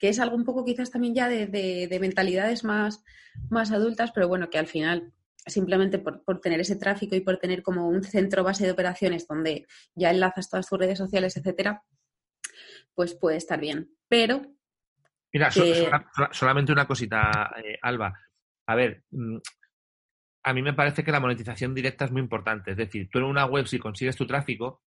Speaker 2: es algo un poco quizás también ya de, mentalidades más, más adultas, pero bueno, que al final simplemente por, por, tener ese tráfico y por tener como un centro base de operaciones donde ya enlazas todas tus redes sociales, etcétera, pues puede estar bien. Pero.
Speaker 5: Mira, solamente una cosita, eh, Alba. A ver, mm, a mí me parece que la monetización directa es muy importante. Es decir, tú en una web, si consigues tu tráfico,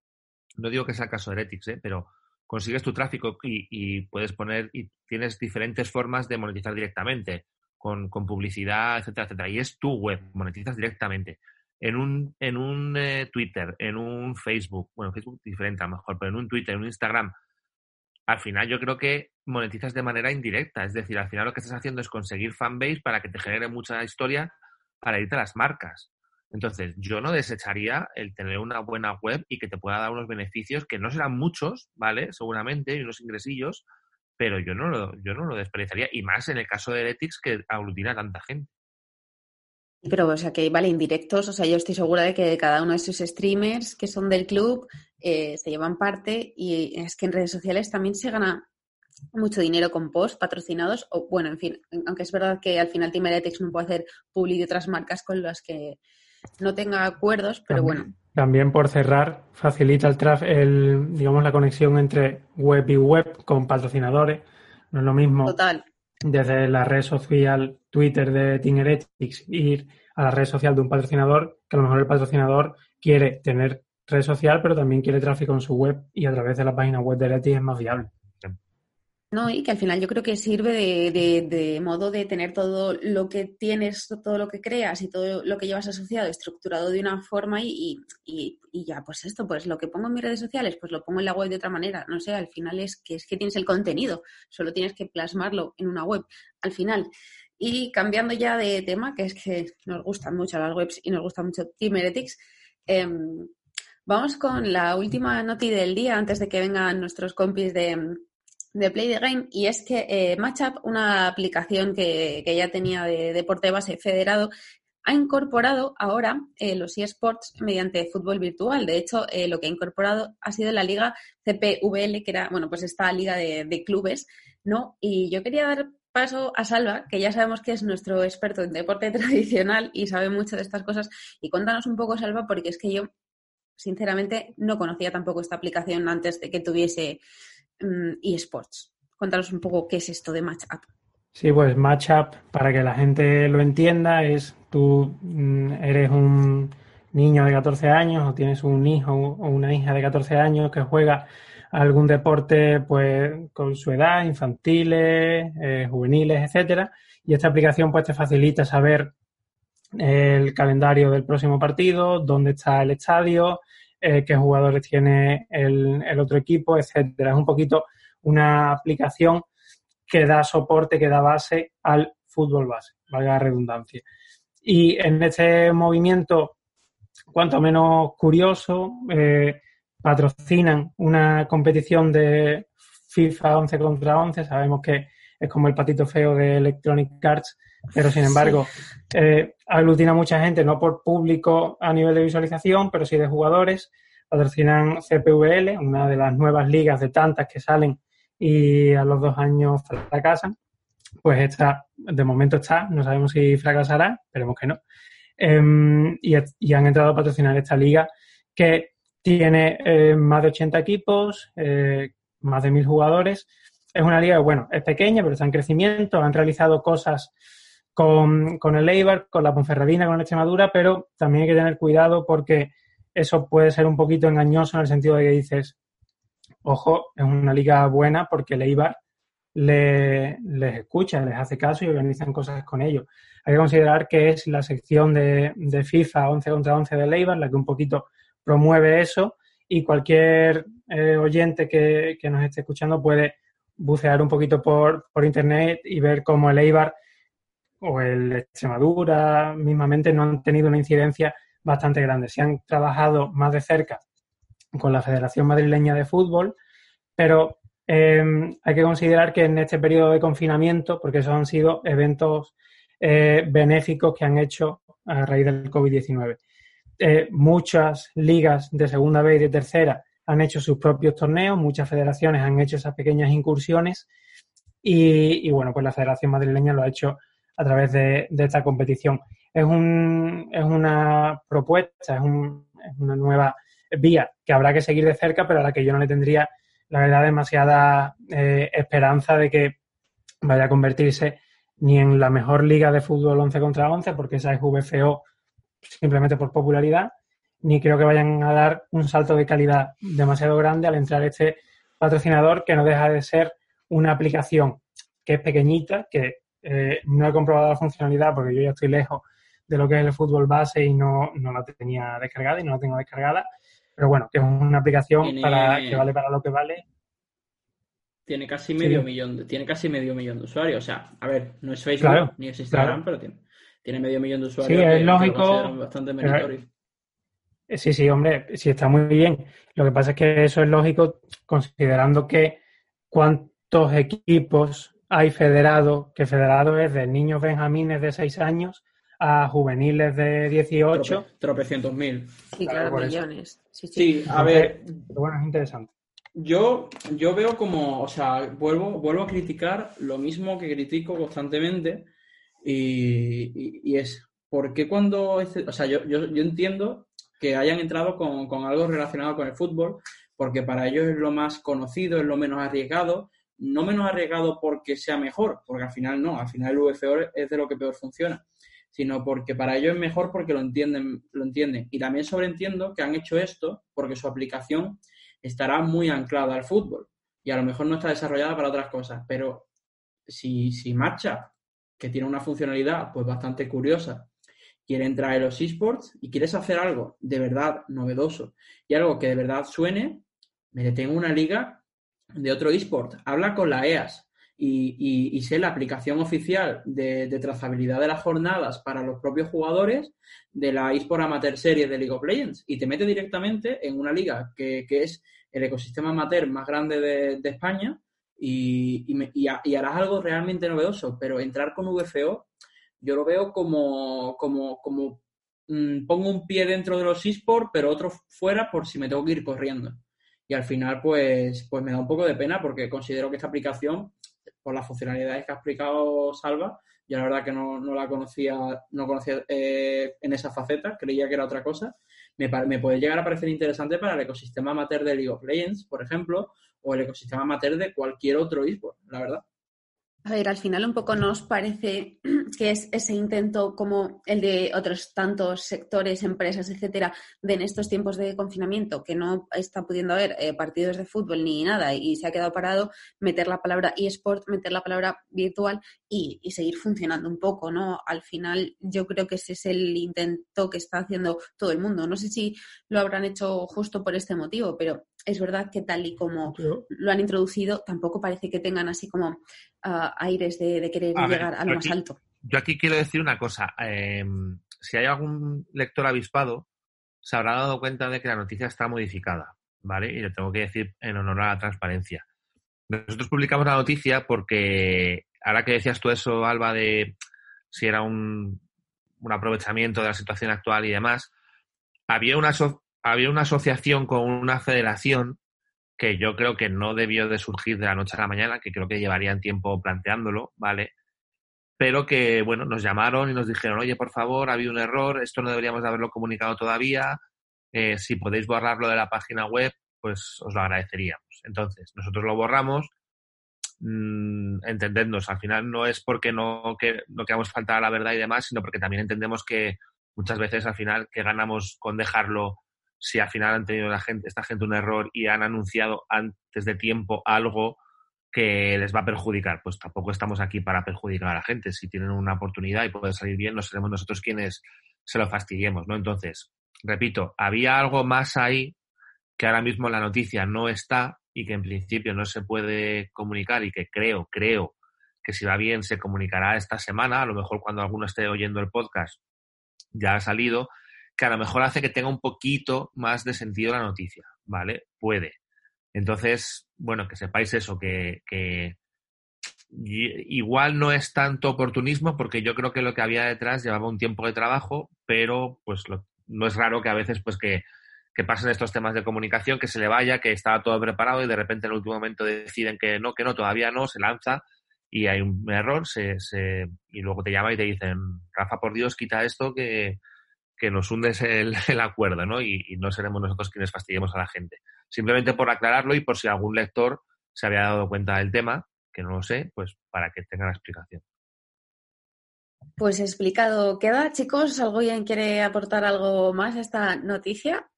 Speaker 5: no digo que sea el caso de Heretics, ¿eh? pero consigues tu tráfico y, puedes poner, y tienes diferentes formas de monetizar directamente, con, publicidad, etcétera, etcétera. Y es tu web, monetizas directamente. En un, en un eh, Twitter, en un Facebook, bueno, Facebook diferente a lo mejor, pero en un Twitter, en un Instagram, al final yo creo que monetizas de manera indirecta. Es decir, al final lo que estás haciendo es conseguir fanbase para que te genere mucha historia para irte a las marcas. Entonces, yo no desecharía el tener una buena web y que te pueda dar unos beneficios que no serán muchos, ¿vale? Seguramente, y unos ingresillos, pero yo no lo, yo no lo despreciaría. Y más en el caso de Heretics que aglutina a tanta gente.
Speaker 2: Pero, o sea, que vale, indirectos, o sea, yo estoy segura de que cada uno de esos streamers que son del club eh, se llevan parte y es que en redes sociales también se gana mucho dinero con posts patrocinados o, bueno, en fin, aunque es verdad que al final Team no puede hacer public de otras marcas con las que no tenga acuerdos, pero bueno.
Speaker 3: También por cerrar, facilita el, traf el, digamos, la conexión entre web y web con patrocinadores. No es lo mismo
Speaker 2: Total
Speaker 3: desde la red social Twitter de Team Heretics ir a la red social de un patrocinador, que a lo mejor el patrocinador quiere tener red social, pero también quiere tráfico en su web y a través de la página web de Heretics es más viable.
Speaker 2: No, y que al final yo creo que sirve de, de, modo de tener todo lo que tienes, todo lo que creas y todo lo que llevas asociado estructurado de una forma y, y, y, ya, pues esto, pues lo que pongo en mis redes sociales, pues lo pongo en la web de otra manera. No sé, al final es que es que tienes el contenido, solo tienes que plasmarlo en una web. Al final. Y cambiando ya de tema, que es que nos gustan mucho las webs y nos gusta mucho Team Heretics, em, vamos con la última noti del día antes de que vengan nuestros compis de de Play the Game y es que eh, Matchup, una aplicación que, ya tenía de deporte base federado, ha incorporado ahora eh, los eSports mediante fútbol virtual. De hecho, eh, lo que ha incorporado ha sido la liga CPVL, que era, bueno, pues esta liga de, clubes, ¿no? Y yo quería dar paso a Salva, que ya sabemos que es nuestro experto en deporte tradicional y sabe mucho de estas cosas. Y cuéntanos un poco, Salva, porque es que yo, sinceramente, no conocía tampoco esta aplicación antes de que tuviese y eSports. Cuéntanos un poco qué es esto de Matchup.
Speaker 3: Sí, pues Matchup, para que la gente lo entienda, es tú mm, eres un niño de 14 años o tienes un hijo o una hija de 14 años que juega algún deporte pues con su edad, infantiles, eh, juveniles, etcétera, y esta aplicación pues te facilita saber el calendario del próximo partido, dónde está el estadio, eh, qué jugadores tiene el, otro equipo, etcétera. Es un poquito una aplicación que da soporte, que da base al fútbol base, valga la redundancia. Y en este movimiento, cuanto menos curioso, eh, patrocinan una competición de FIFA 11 contra 11. Sabemos que es como el patito feo de Electronic Arts, pero sin embargo eh, aglutina mucha gente, no por público a nivel de visualización, pero sí de jugadores. Patrocinan CPVL, una de las nuevas ligas de tantas que salen y a los dos años fracasan. Pues esta, de momento está, no sabemos si fracasará, esperemos que no. Em, y, han entrado a patrocinar esta liga que tiene eh, más de 80 equipos, eh, más de mil jugadores. Es una liga, bueno, es pequeña, pero está en crecimiento. Han realizado cosas con, con el Eibar, con la Ponferradina, con la Extremadura, pero también hay que tener cuidado porque eso puede ser un poquito engañoso en el sentido de que dices, ojo, es una liga buena porque el Eibar les escucha, les hace caso y organizan cosas con ellos. Hay que considerar que es la sección de, FIFA 11 contra 11 de Eibar la que un poquito promueve eso y cualquier eh, oyente que, que, nos esté escuchando puede bucear un poquito por, por internet y ver cómo el Eibar o el Extremadura mismamente no han tenido una incidencia bastante grande. Se han trabajado más de cerca con la Federación Madrileña de Fútbol, pero em, hay que considerar que en este periodo de confinamiento, porque esos han sido eventos eh, benéficos que han hecho a raíz del COVID-19. Eh, muchas ligas de segunda B y de tercera han hecho sus propios torneos, muchas federaciones han hecho esas pequeñas incursiones y, bueno, pues la Federación Madrileña lo ha hecho a través de, esta competición. Es, un, es una propuesta, es, una nueva vía que habrá que seguir de cerca, pero a la que yo no le tendría, la verdad, demasiada eh, esperanza de que vaya a convertirse ni en la mejor liga de fútbol 11 contra 11, porque esa es VFO simplemente por popularidad, ni creo que vayan a dar un salto de calidad demasiado grande al entrar este patrocinador que no deja de ser una aplicación que es pequeñita, que eh, no he comprobado la funcionalidad porque yo ya estoy lejos de lo que es el fútbol base y no, no la tenía descargada y no la tengo descargada. Pero bueno, que es una aplicación para, que vale para lo que vale.
Speaker 4: Tiene casi medio millón, de, tiene casi medio millón de usuarios. O sea, a ver, no es Facebook ni es Instagram, pero tiene, tiene, medio millón de usuarios.
Speaker 3: Sí, es lógico.
Speaker 4: bastante
Speaker 3: eh, Sí, sí, hombre, sí está muy bien. Lo que pasa es que eso es lógico considerando que cuántos equipos hay federado, que federado es de niños benjamines de 6 años a juveniles de 18.
Speaker 4: tropecientos mil.
Speaker 2: Sí, claro, millones. Sí,
Speaker 4: sí. a ver.
Speaker 3: bueno, es interesante.
Speaker 4: Yo, yo veo como, o sea, vuelvo, vuelvo a criticar lo mismo que critico constantemente y, es, ¿por qué cuando, este, o sea, yo, yo, yo entiendo que hayan entrado con, con algo relacionado con el fútbol, porque para ellos es lo más conocido, es lo menos arriesgado, no menos arriesgado porque sea mejor, porque al final no, al final el VFO es de lo que peor funciona, sino porque para ellos es mejor porque lo entienden, lo entienden. Y también sobreentiendo que han hecho esto porque su aplicación estará muy anclada al fútbol y a lo mejor no está desarrollada para otras cosas, pero si, si marcha, que tiene una funcionalidad pues bastante curiosa, quiere entrar en los esports y quieres hacer algo de verdad novedoso y algo que de verdad suene, me detengo una liga de otro esport, habla con la EAS, y, sé la aplicación oficial de, trazabilidad de las jornadas para los propios jugadores de la eSport Amateur Series de League of Legends y te mete directamente en una liga que, es el ecosistema amateur más grande de, España y, y, harás algo realmente novedoso, pero entrar con VFO yo lo veo como, como, como mm, pongo un pie dentro de los eSports, pero otro fuera por si me tengo que ir corriendo. Y al final, pues, pues me da un poco de pena porque considero que esta aplicación por las funcionalidades que ha explicado Salva. Yo la verdad que no, la conocía, no conocía eh, en esa faceta, creía que era otra cosa. Me, me, puede llegar a parecer interesante para el ecosistema amateur de League of Legends, por ejemplo, o el ecosistema amateur de cualquier otro eSport, la verdad.
Speaker 2: A ver, al final un poco nos parece que es ese intento como el de otros tantos sectores, empresas, etcétera, de en estos tiempos de confinamiento que no está pudiendo haber eh, partidos de fútbol ni nada y se ha quedado parado, meter la palabra eSport, meter la palabra virtual y, y, seguir funcionando un poco, ¿no? Al final yo creo que ese es el intento que está haciendo todo el mundo. No sé si lo habrán hecho justo por este motivo, pero es verdad que tal y como lo han introducido, tampoco parece que tengan así como ah, aires de, querer llegar a lo más alto.
Speaker 5: Yo aquí quiero decir una cosa. Em, si hay algún lector avispado, se habrá dado cuenta de que la noticia está modificada, ¿vale? Y lo tengo que decir en honor a la transparencia. Nosotros publicamos la noticia porque, ahora que decías tú eso, Alba, de si era un, un aprovechamiento de la situación actual y demás, había una, había una asociación con una federación que yo creo que no debió de surgir de la noche a la mañana, que creo que llevarían tiempo planteándolo, ¿vale? Pero que, bueno, nos llamaron y nos dijeron, oye, por favor, ha habido un error, esto no deberíamos de haberlo comunicado todavía, eh, si podéis borrarlo de la página web, pues os lo agradeceríamos. Entonces, nosotros lo borramos, mmm, al final no es porque no, que, no queramos faltar a la verdad y demás, sino porque también entendemos que muchas veces al final que ganamos con dejarlo si al final han tenido la gente, esta gente un error y han anunciado antes de tiempo algo que les va a perjudicar. Pues tampoco estamos aquí para perjudicar a la gente. Si tienen una oportunidad y puede salir bien, no seremos nosotros quienes se lo fastidiemos, ¿no? Entonces, repito, había algo más ahí que ahora mismo la noticia no está y que en principio no se puede comunicar y que creo, creo que si va bien se comunicará esta semana, a lo mejor cuando alguno esté oyendo el podcast ya ha salido, que a lo mejor hace que tenga un poquito más de sentido la noticia, ¿vale? Puede. Entonces, bueno, que sepáis eso, que, igual no es tanto oportunismo porque yo creo que lo que había detrás llevaba un tiempo de trabajo, pero pues no es raro que a veces pues que, que, pasen estos temas de comunicación, que se le vaya, que estaba todo preparado y de repente en el último momento deciden que no, que no, todavía no, se lanza y hay un error se, se, y luego te llama y te dicen, Rafa, por Dios, quita esto que, que nos hundes el, el acuerdo, ¿no? Y, no seremos nosotros quienes fastidiemos a la gente. Simplemente por aclararlo y por si algún lector se había dado cuenta del tema, que no lo sé, pues para que tenga la explicación.
Speaker 2: Pues explicado queda, chicos. ¿Alguien quiere aportar algo más a esta noticia?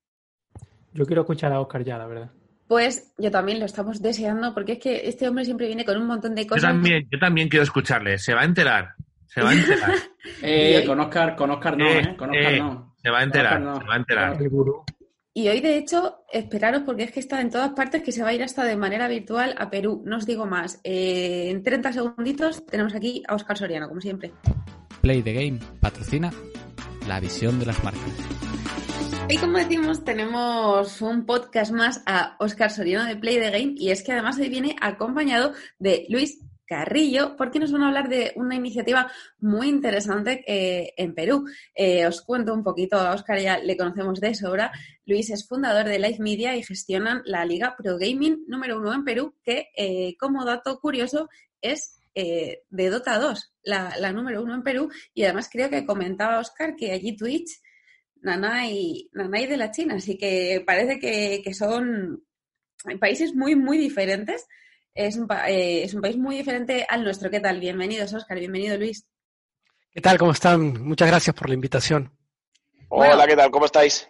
Speaker 3: Yo quiero escuchar a Oscar ya, la verdad.
Speaker 2: Pues yo también lo estamos deseando porque es que este hombre siempre viene con un montón de cosas.
Speaker 5: Yo también, yo también quiero escucharle. Se va a enterar. Se va a enterar.
Speaker 4: eh, con Oscar, con Oscar no, ¿eh? Con Oscar eh, no.
Speaker 5: Se va a enterar, se va a enterar.
Speaker 2: Y hoy, de hecho, esperaros porque es que está en todas partes que se va a ir hasta de manera virtual a Perú. No os digo más. Eh, en 30 segunditos tenemos aquí a Oscar Soriano, como siempre.
Speaker 6: Play the Game patrocina la visión de las marcas.
Speaker 2: Y como decimos, tenemos un podcast más a Oscar Soriano de Play the Game y es que además hoy viene acompañado de Luis Carrillo, porque nos van a hablar de una iniciativa muy interesante eh, en Perú. Eh, os cuento un poquito, a Oscar ya le conocemos de sobra. Luis es fundador de Live Media y gestionan la Liga Pro Gaming número uno en Perú, que eh, como dato curioso es de Dota 2, la, número uno en Perú. Y además creo que comentaba Oscar que allí Twitch, Nanay, Nanay de la China, así que parece que, que son países muy, muy diferentes es un, eh, es un país muy diferente al nuestro. ¿Qué tal? Bienvenidos, Oscar. Bienvenido, Luis.
Speaker 7: ¿Qué tal? ¿Cómo están? Muchas gracias por la invitación.
Speaker 8: Hola, ¿qué tal? ¿Cómo estáis?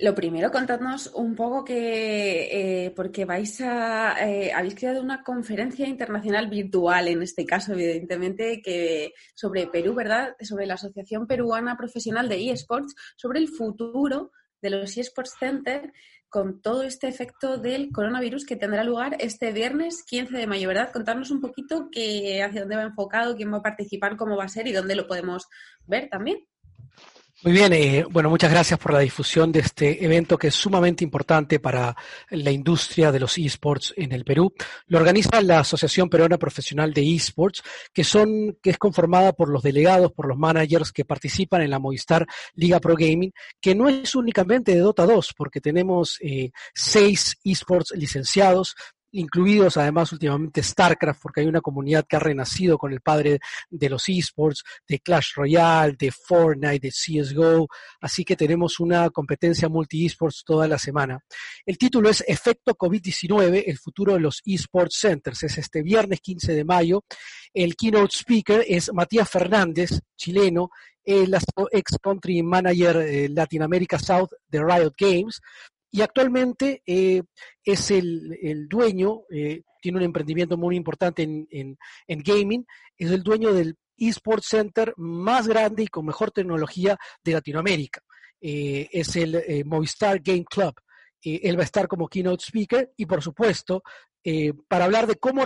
Speaker 2: Lo primero, contadnos un poco que, eh, porque vais a, eh, habéis creado una conferencia internacional virtual, en este caso, evidentemente, que sobre Perú, ¿verdad? Sobre la Asociación Peruana Profesional de eSports, sobre el futuro de los eSports Center con todo este efecto del coronavirus que tendrá lugar este viernes 15 de mayo, ¿verdad? Contarnos un poquito que, hacia dónde va enfocado, quién va a participar, cómo va a ser y dónde lo podemos ver también.
Speaker 7: Muy bien, eh, bueno, muchas gracias por la difusión de este evento que es sumamente importante para la industria de los esports en el Perú. Lo organiza la Asociación Peruana Profesional de Esports, que son, que es conformada por los delegados, por los managers que participan en la Movistar Liga Pro Gaming, que no es únicamente de Dota 2, porque tenemos eh, seis esports licenciados, incluidos además últimamente StarCraft, porque hay una comunidad que ha renacido con el padre de los esports, de Clash Royale, de Fortnite, de CSGO, así que tenemos una competencia multi-esports toda la semana. El título es Efecto COVID-19, el futuro de los esports centers. Es este viernes 15 de mayo. El keynote speaker es Matías Fernández, chileno, el ex country manager eh, Latinoamérica South de Riot Games, y actualmente eh, es el, dueño, eh, tiene un emprendimiento muy importante en, gaming, es el dueño del eSports Center más grande y con mejor tecnología de Latinoamérica. Eh, es el Movistar Game Club. él va a estar como keynote speaker y, por supuesto, para hablar de cómo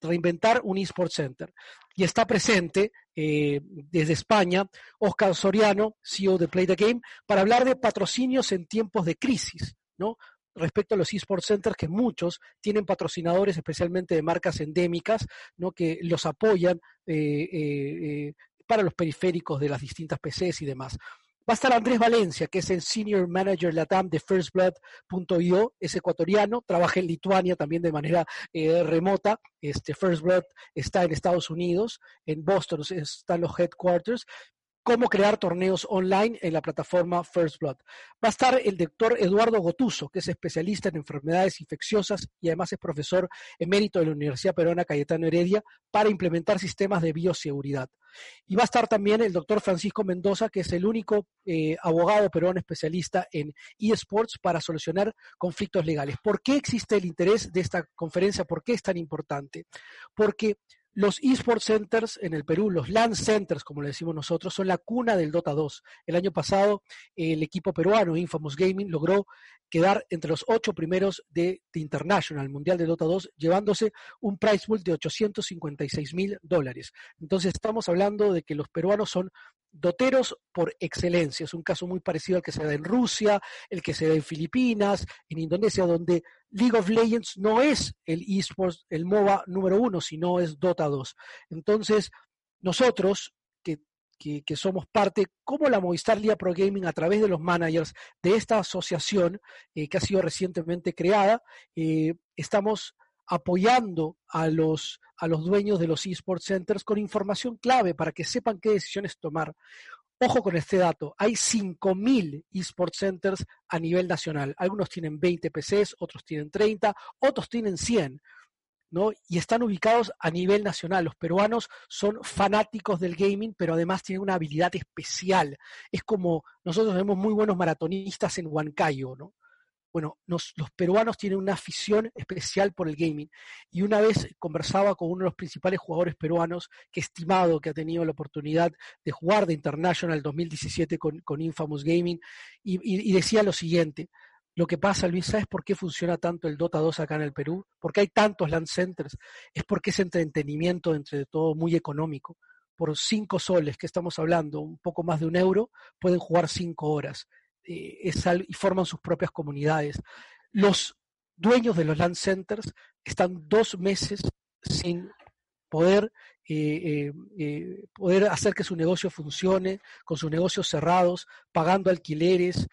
Speaker 7: reinventar un eSports Center. Y está presente desde España Oscar Soriano, CEO de Play the Game, para hablar de patrocinios en tiempos de crisis. ¿no? respecto a los eSports Centers, que muchos tienen patrocinadores, especialmente de marcas endémicas, ¿no? que los apoyan eh, eh, eh, para los periféricos de las distintas PCs y demás. Va a estar Andrés Valencia, que es el Senior Manager Latam de FirstBlood.io, es ecuatoriano, trabaja en Lituania también de manera remota. Este First Blood está en Estados Unidos, en Boston están los headquarters, cómo crear torneos online en la plataforma First Blood. Va a estar el doctor Eduardo Gotuso, que es especialista en enfermedades infecciosas y además es profesor emérito de la Universidad Peruana Cayetano Heredia para implementar sistemas de bioseguridad. Y va a estar también el doctor Francisco Mendoza, que es el único eh, abogado peruano especialista en eSports para solucionar conflictos legales. ¿Por qué existe el interés de esta conferencia? ¿Por qué es tan importante? Porque los eSports Centers en el Perú, los LAN Centers, como le decimos nosotros, son la cuna del Dota 2. El año pasado, el equipo peruano, Infamous Gaming, logró quedar entre los ocho primeros de, de International, Mundial de Dota 2, llevándose un price pool de 856 mil dólares. Entonces, estamos hablando de que los peruanos son doteros por excelencia. Es un caso muy parecido al que se da en Rusia, el que se da en Filipinas, en Indonesia, donde League of Legends no es el esports, el MOBA número uno, sino es Dota 2. Entonces, nosotros que, somos parte, como la Movistar Liga Pro Gaming, a través de los managers de esta asociación eh, que ha sido recientemente creada, eh, estamos apoyando a los, a los dueños de los eSports Centers con información clave para que sepan qué decisiones tomar. Ojo con este dato, hay 5.000 eSports Centers a nivel nacional. Algunos tienen 20 PCs, otros tienen 30, otros tienen 100. ¿no? Y están ubicados a nivel nacional. Los peruanos son fanáticos del gaming, pero además tienen una habilidad especial. Es como nosotros vemos muy buenos maratonistas en Huancayo, ¿no? Bueno, los peruanos tienen una afición especial por el gaming. Y una vez conversaba con uno de los principales jugadores peruanos, que estimado que ha tenido la oportunidad de jugar de International 2017 con, con Infamous Gaming, y, decía lo siguiente. Lo que pasa, Luis, ¿sabes por qué funciona tanto el Dota 2 acá en el Perú? Porque hay tantos land centers. Es porque es entretenimiento, entre todo, muy económico. Por cinco soles, que estamos hablando, un poco más de un euro, pueden jugar cinco horas eh, y forman sus propias comunidades. Los dueños de los land centers están dos meses sin poder, eh, eh, poder hacer que su negocio funcione, con sus negocios cerrados, pagando alquileres.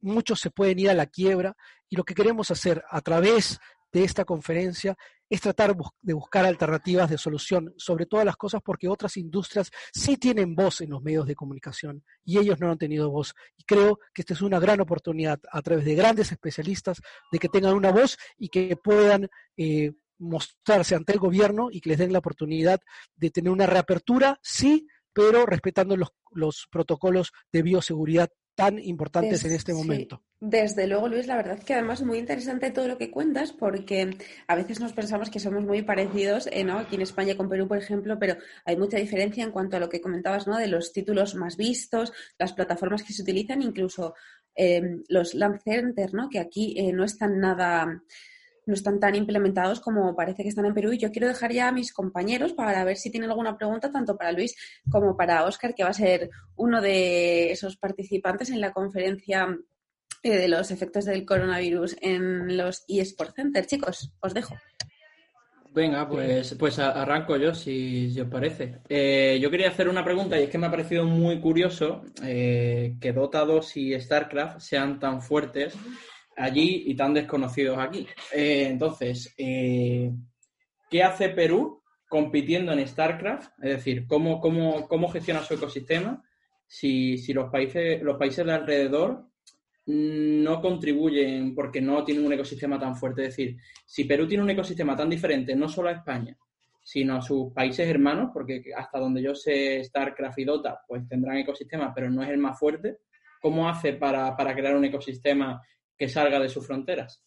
Speaker 7: muchos se pueden ir a la quiebra y lo que queremos hacer a través de esta conferencia es tratar de buscar alternativas de solución sobre todas las cosas porque otras industrias sí tienen voz en los medios de comunicación y ellos no han tenido voz. Y creo que esta es una gran oportunidad a través de grandes especialistas de que tengan una voz y que puedan eh, mostrarse ante el gobierno y que les den la oportunidad de tener una reapertura, sí, pero respetando los, los protocolos de bioseguridad tan importantes en este momento.
Speaker 2: Desde luego, Luis, la verdad que además es muy interesante todo lo que cuentas porque a veces nos pensamos que somos muy parecidos eh, ¿no? aquí en España con Perú, por ejemplo, pero hay mucha diferencia en cuanto a lo que comentabas ¿no? de los títulos más vistos, las plataformas que se utilizan, incluso eh, los Lamp Center, ¿no? que aquí eh, no están nada no están tan implementados como parece que están en Perú. Y yo quiero dejar ya a mis compañeros para ver si tienen alguna pregunta, tanto para Luis como para Oscar, que va a ser uno de esos participantes en la conferencia eh, de los efectos del coronavirus en los eSport Center. Chicos, os dejo.
Speaker 4: Venga, pues, pues arranco yo, si, os parece. Eh, yo quería hacer una pregunta y es que me ha parecido muy curioso eh, que Dota 2 y StarCraft sean tan fuertes allí y tan desconocidos aquí. Eh, entonces, eh, ¿qué hace Perú compitiendo en StarCraft? Es decir, ¿cómo, cómo, cómo gestiona su ecosistema si, si los, países, los países de alrededor no contribuyen porque no tienen un ecosistema tan fuerte? Es decir, si Perú tiene un ecosistema tan diferente, no solo a España, sino a sus países hermanos, porque hasta donde yo sé StarCraft y Dota, pues tendrán ecosistemas, pero no es el más fuerte. ¿Cómo hace para, para crear un ecosistema que salga de sus fronteras.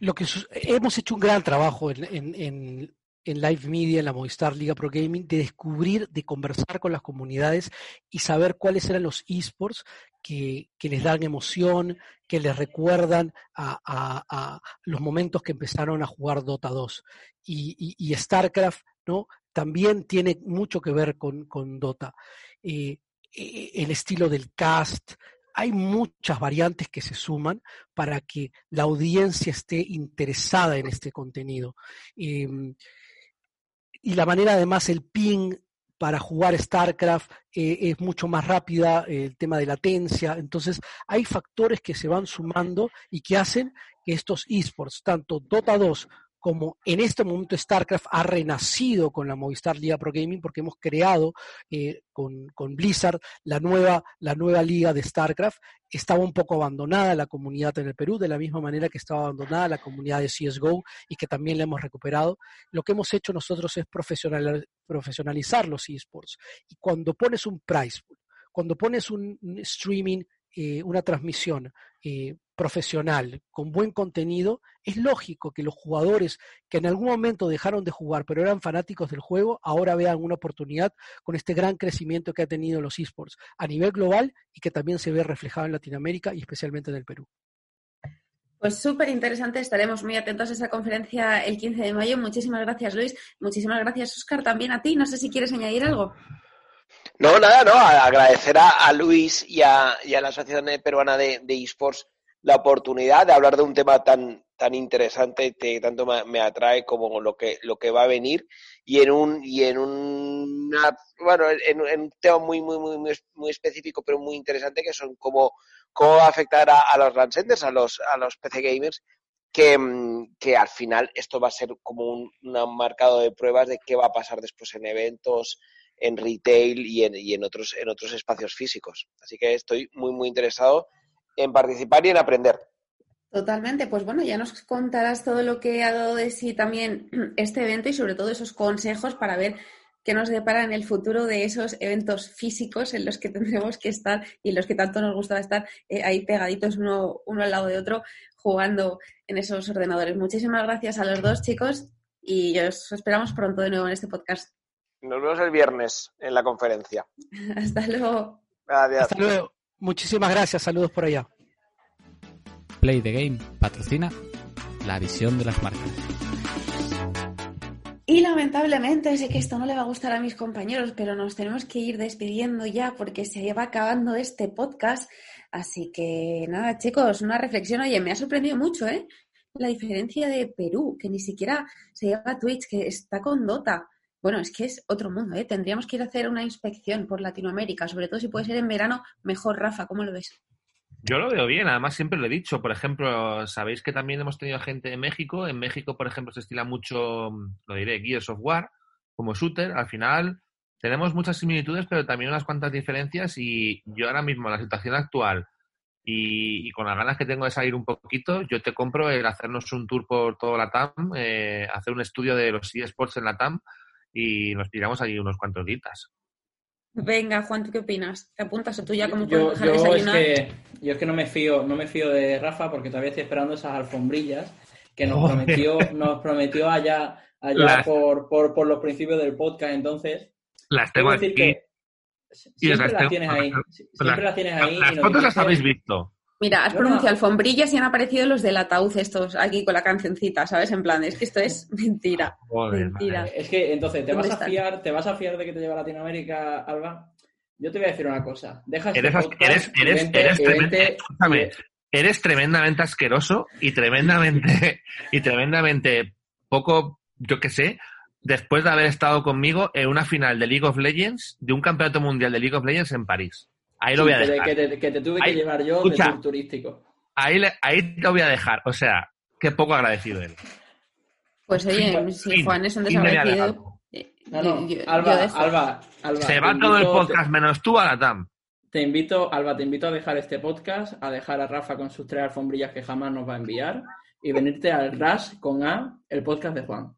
Speaker 7: Lo que hemos hecho un gran trabajo en, en, Live Media, en la Movistar Liga Pro Gaming, de descubrir, de conversar con las comunidades y saber cuáles eran los esports que, que les dan emoción, que les recuerdan a, los momentos que empezaron a jugar Dota 2. Y, StarCraft ¿no? también tiene mucho que ver con, con Dota. Eh, eh, el estilo del cast, hay muchas variantes que se suman para que la audiencia esté interesada en este contenido. Em, y la manera además, el ping para jugar StarCraft eh, es mucho más rápida, el tema de latencia. Entonces, hay factores que se van sumando y que hacen que estos esports, tanto Dota 2 como en este momento StarCraft ha renacido con la Movistar Liga Pro Gaming porque hemos creado eh, con, Blizzard la nueva, la nueva liga de StarCraft. Estaba un poco abandonada la comunidad en el Perú, de la misma manera que estaba abandonada la comunidad de CSGO y que también la hemos recuperado. Lo que hemos hecho nosotros es profesionalizar los esports. Y cuando pones un price cuando pones un streaming eh, una transmisión eh, profesional, con buen contenido, es lógico que los jugadores que en algún momento dejaron de jugar, pero eran fanáticos del juego, ahora vean una oportunidad con este gran crecimiento que ha tenido los esports a nivel global y que también se ve reflejado en Latinoamérica y especialmente en el Perú.
Speaker 2: Pues súper interesante, estaremos muy atentos a esa conferencia el 15 de mayo. Muchísimas gracias, Luis. Muchísimas gracias, Oscar, también a ti. No sé si quieres añadir algo.
Speaker 8: No, nada, no. Agradecer a, Luis y a, la Asociación Peruana de, eSports la oportunidad de hablar de un tema tan, tan interesante que tanto me, atrae como lo que, lo que va a venir y en un, y en una, bueno, en, un tema muy, muy, muy, muy específico pero muy interesante que son cómo, cómo va a afectar a, los Landsenders, a los, a los PC gamers, que, que, al final esto va a ser como un, un marcado de pruebas de qué va a pasar después en eventos, en retail y en, y en, otros, en otros espacios físicos. Así que estoy muy, muy interesado en participar y en aprender.
Speaker 2: Totalmente, pues bueno, ya nos contarás todo lo que ha dado de sí también este evento y sobre todo esos consejos para ver qué nos depara en el futuro de esos eventos físicos en los que tendremos que estar y en los que tanto nos gustaba estar eh, ahí pegaditos uno, uno al lado de otro jugando en esos ordenadores. Muchísimas gracias a los dos chicos y os esperamos pronto de nuevo en este podcast.
Speaker 8: Nos vemos el viernes en la conferencia.
Speaker 2: Hasta luego.
Speaker 7: Hasta luego. Muchísimas gracias. Saludos por allá.
Speaker 6: Play the Game patrocina la visión de las marcas.
Speaker 2: Y lamentablemente sé que esto no le va a gustar a mis compañeros, pero nos tenemos que ir despidiendo ya porque se va acabando este podcast. Así que nada, chicos, una reflexión. Oye, me ha sorprendido mucho, ¿eh? La diferencia de Perú, que ni siquiera se lleva Twitch, que está con Dota. Bueno, es que es otro mundo, ¿eh? Tendríamos que ir a hacer una inspección por Latinoamérica, sobre todo si puede ser en verano, mejor, Rafa, ¿cómo lo ves?
Speaker 5: Yo lo veo bien, además siempre lo he dicho. Por ejemplo, sabéis que también hemos tenido gente en México. En México, por ejemplo, se estila mucho, lo diré, Gears of War como shooter. Al final tenemos muchas similitudes, pero también unas cuantas diferencias. Y yo ahora mismo, la situación actual y, con las ganas que tengo de salir un poquito, yo te compro el hacernos un tour por toda la TAM, eh, hacer un estudio de los eSports en la TAM y nos tiramos allí unos cuantos días.
Speaker 2: Venga, Juan, ¿tú qué opinas? ¿Te apuntas o tú ya como
Speaker 4: yo, yo es que Yo es que no me fío, no me fío de Rafa porque todavía estoy esperando esas alfombrillas que nos prometió, nos prometió allá, allá por, por, por, los principios del podcast. Entonces,
Speaker 5: las tengo aquí.
Speaker 4: siempre las, tienes ahí. Siempre las, tienes ahí.
Speaker 5: Las fotos las habéis visto.
Speaker 2: Mira, has pronunciado alfombrillas y han aparecido los del ataúd estos aquí con la cancioncita, ¿sabes? En plan, es que esto es mentira. mentira.
Speaker 4: Es que entonces, ¿te vas a fiar, te vas a fiar de que te lleva a Latinoamérica, Alba? Yo te voy a decir una cosa. Deja
Speaker 5: este eres, eres, eres, eres tremendamente asqueroso y tremendamente y tremendamente poco, yo qué sé, después de haber estado conmigo en una final de League of Legends, de un campeonato mundial de League of Legends en París. Ahí lo voy a dejar.
Speaker 4: Que te, que te tuve que llevar yo de tour turístico.
Speaker 5: Ahí, ahí lo voy a dejar. O sea, qué poco agradecido él.
Speaker 2: Pues oye, si Juan es un desagradecido...
Speaker 4: Eh, no, no, Alba, Alba, Alba,
Speaker 5: Se va todo el podcast menos tú a la TAM.
Speaker 4: Te invito, Alba, te invito a dejar este podcast, a dejar a Rafa con sus tres alfombrillas que jamás nos va a enviar y venirte al RAS con A, el podcast de Juan.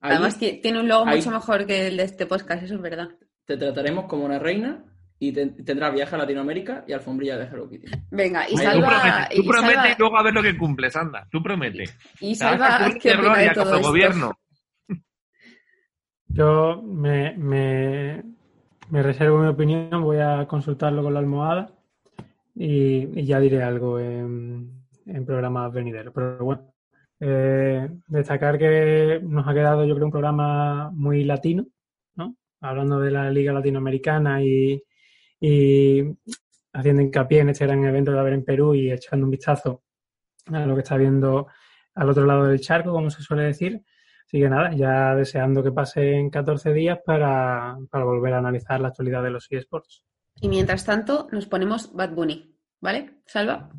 Speaker 2: Además, tiene un logo mucho mejor que el de este podcast, eso es verdad.
Speaker 4: Te trataremos como una reina y tendrá viaje a Latinoamérica y alfombrilla de Hello Kitty.
Speaker 2: Venga, y salva.
Speaker 5: Tú prometes, y, luego a ver lo que cumples, anda. Tú prometes.
Speaker 2: Y, salva. ¿Qué
Speaker 5: de todo gobierno.
Speaker 3: Yo me, me, me, reservo mi opinión, voy a consultarlo con la almohada y, ya diré algo en, en programas venideros. Pero bueno, eh, destacar que nos ha quedado, yo creo, un programa muy latino, ¿no? Hablando de la Liga Latinoamericana y, y haciendo hincapié en este gran evento de haber en Perú y echando un vistazo a lo que está viendo al otro lado del charco, como se suele decir. Así que nada, ya deseando que pasen 14 días para, para volver a analizar la actualidad de los eSports.
Speaker 2: Y mientras tanto, nos ponemos Bad Bunny, ¿vale? Salva.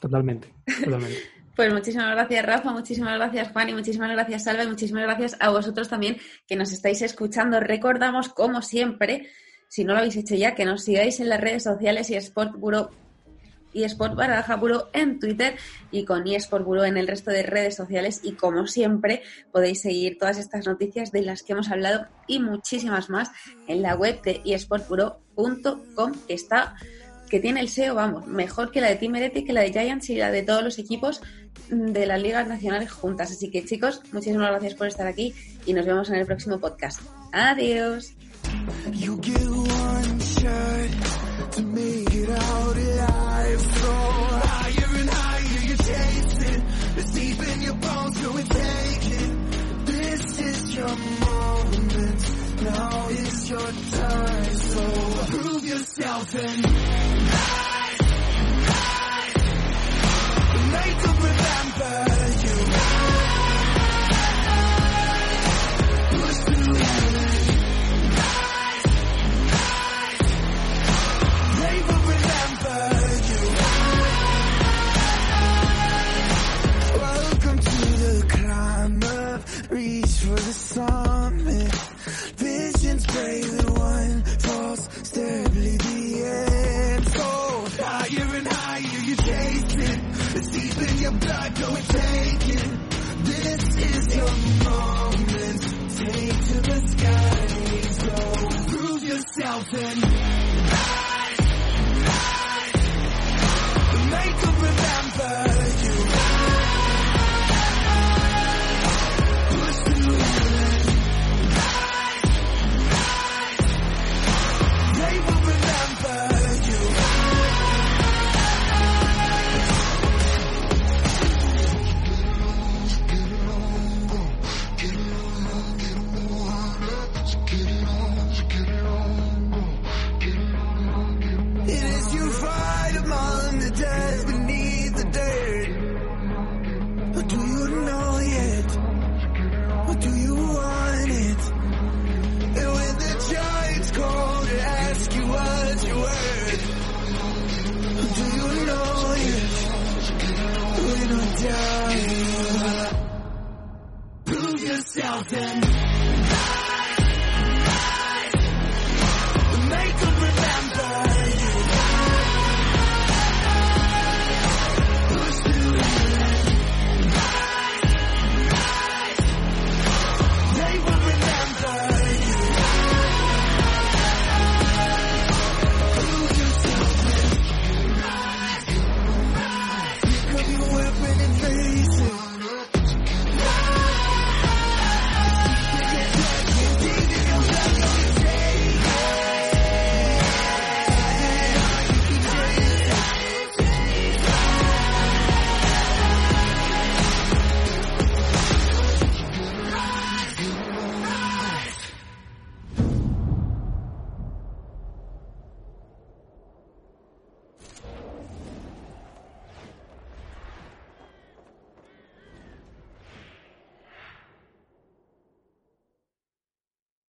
Speaker 3: Totalmente, totalmente.
Speaker 2: Pues muchísimas gracias, Rafa, muchísimas gracias, Juan, y muchísimas gracias, Salva, y muchísimas gracias a vosotros también que nos estáis escuchando. Recordamos, como siempre, si no lo habéis hecho ya, que nos sigáis en las redes sociales y Sport Bureau y Sport Bureau en Twitter y con eSport Bureau en el resto de redes sociales. Y como siempre, podéis seguir todas estas noticias de las que hemos hablado y muchísimas más en la web de esportbureau.com que está que tiene el SEO, vamos, mejor que la de Team Eretti, que la de Giants y la de todos los equipos de las ligas nacionales juntas. Así que chicos, muchísimas gracias por estar aquí y nos vemos en el próximo podcast. Adiós. You get one shot to make it out alive. So higher and higher you're chasing. It's deep in your bones, go and take it. This is your moment. Now is your time. So prove yourself and for the summit. Visions brave and wild.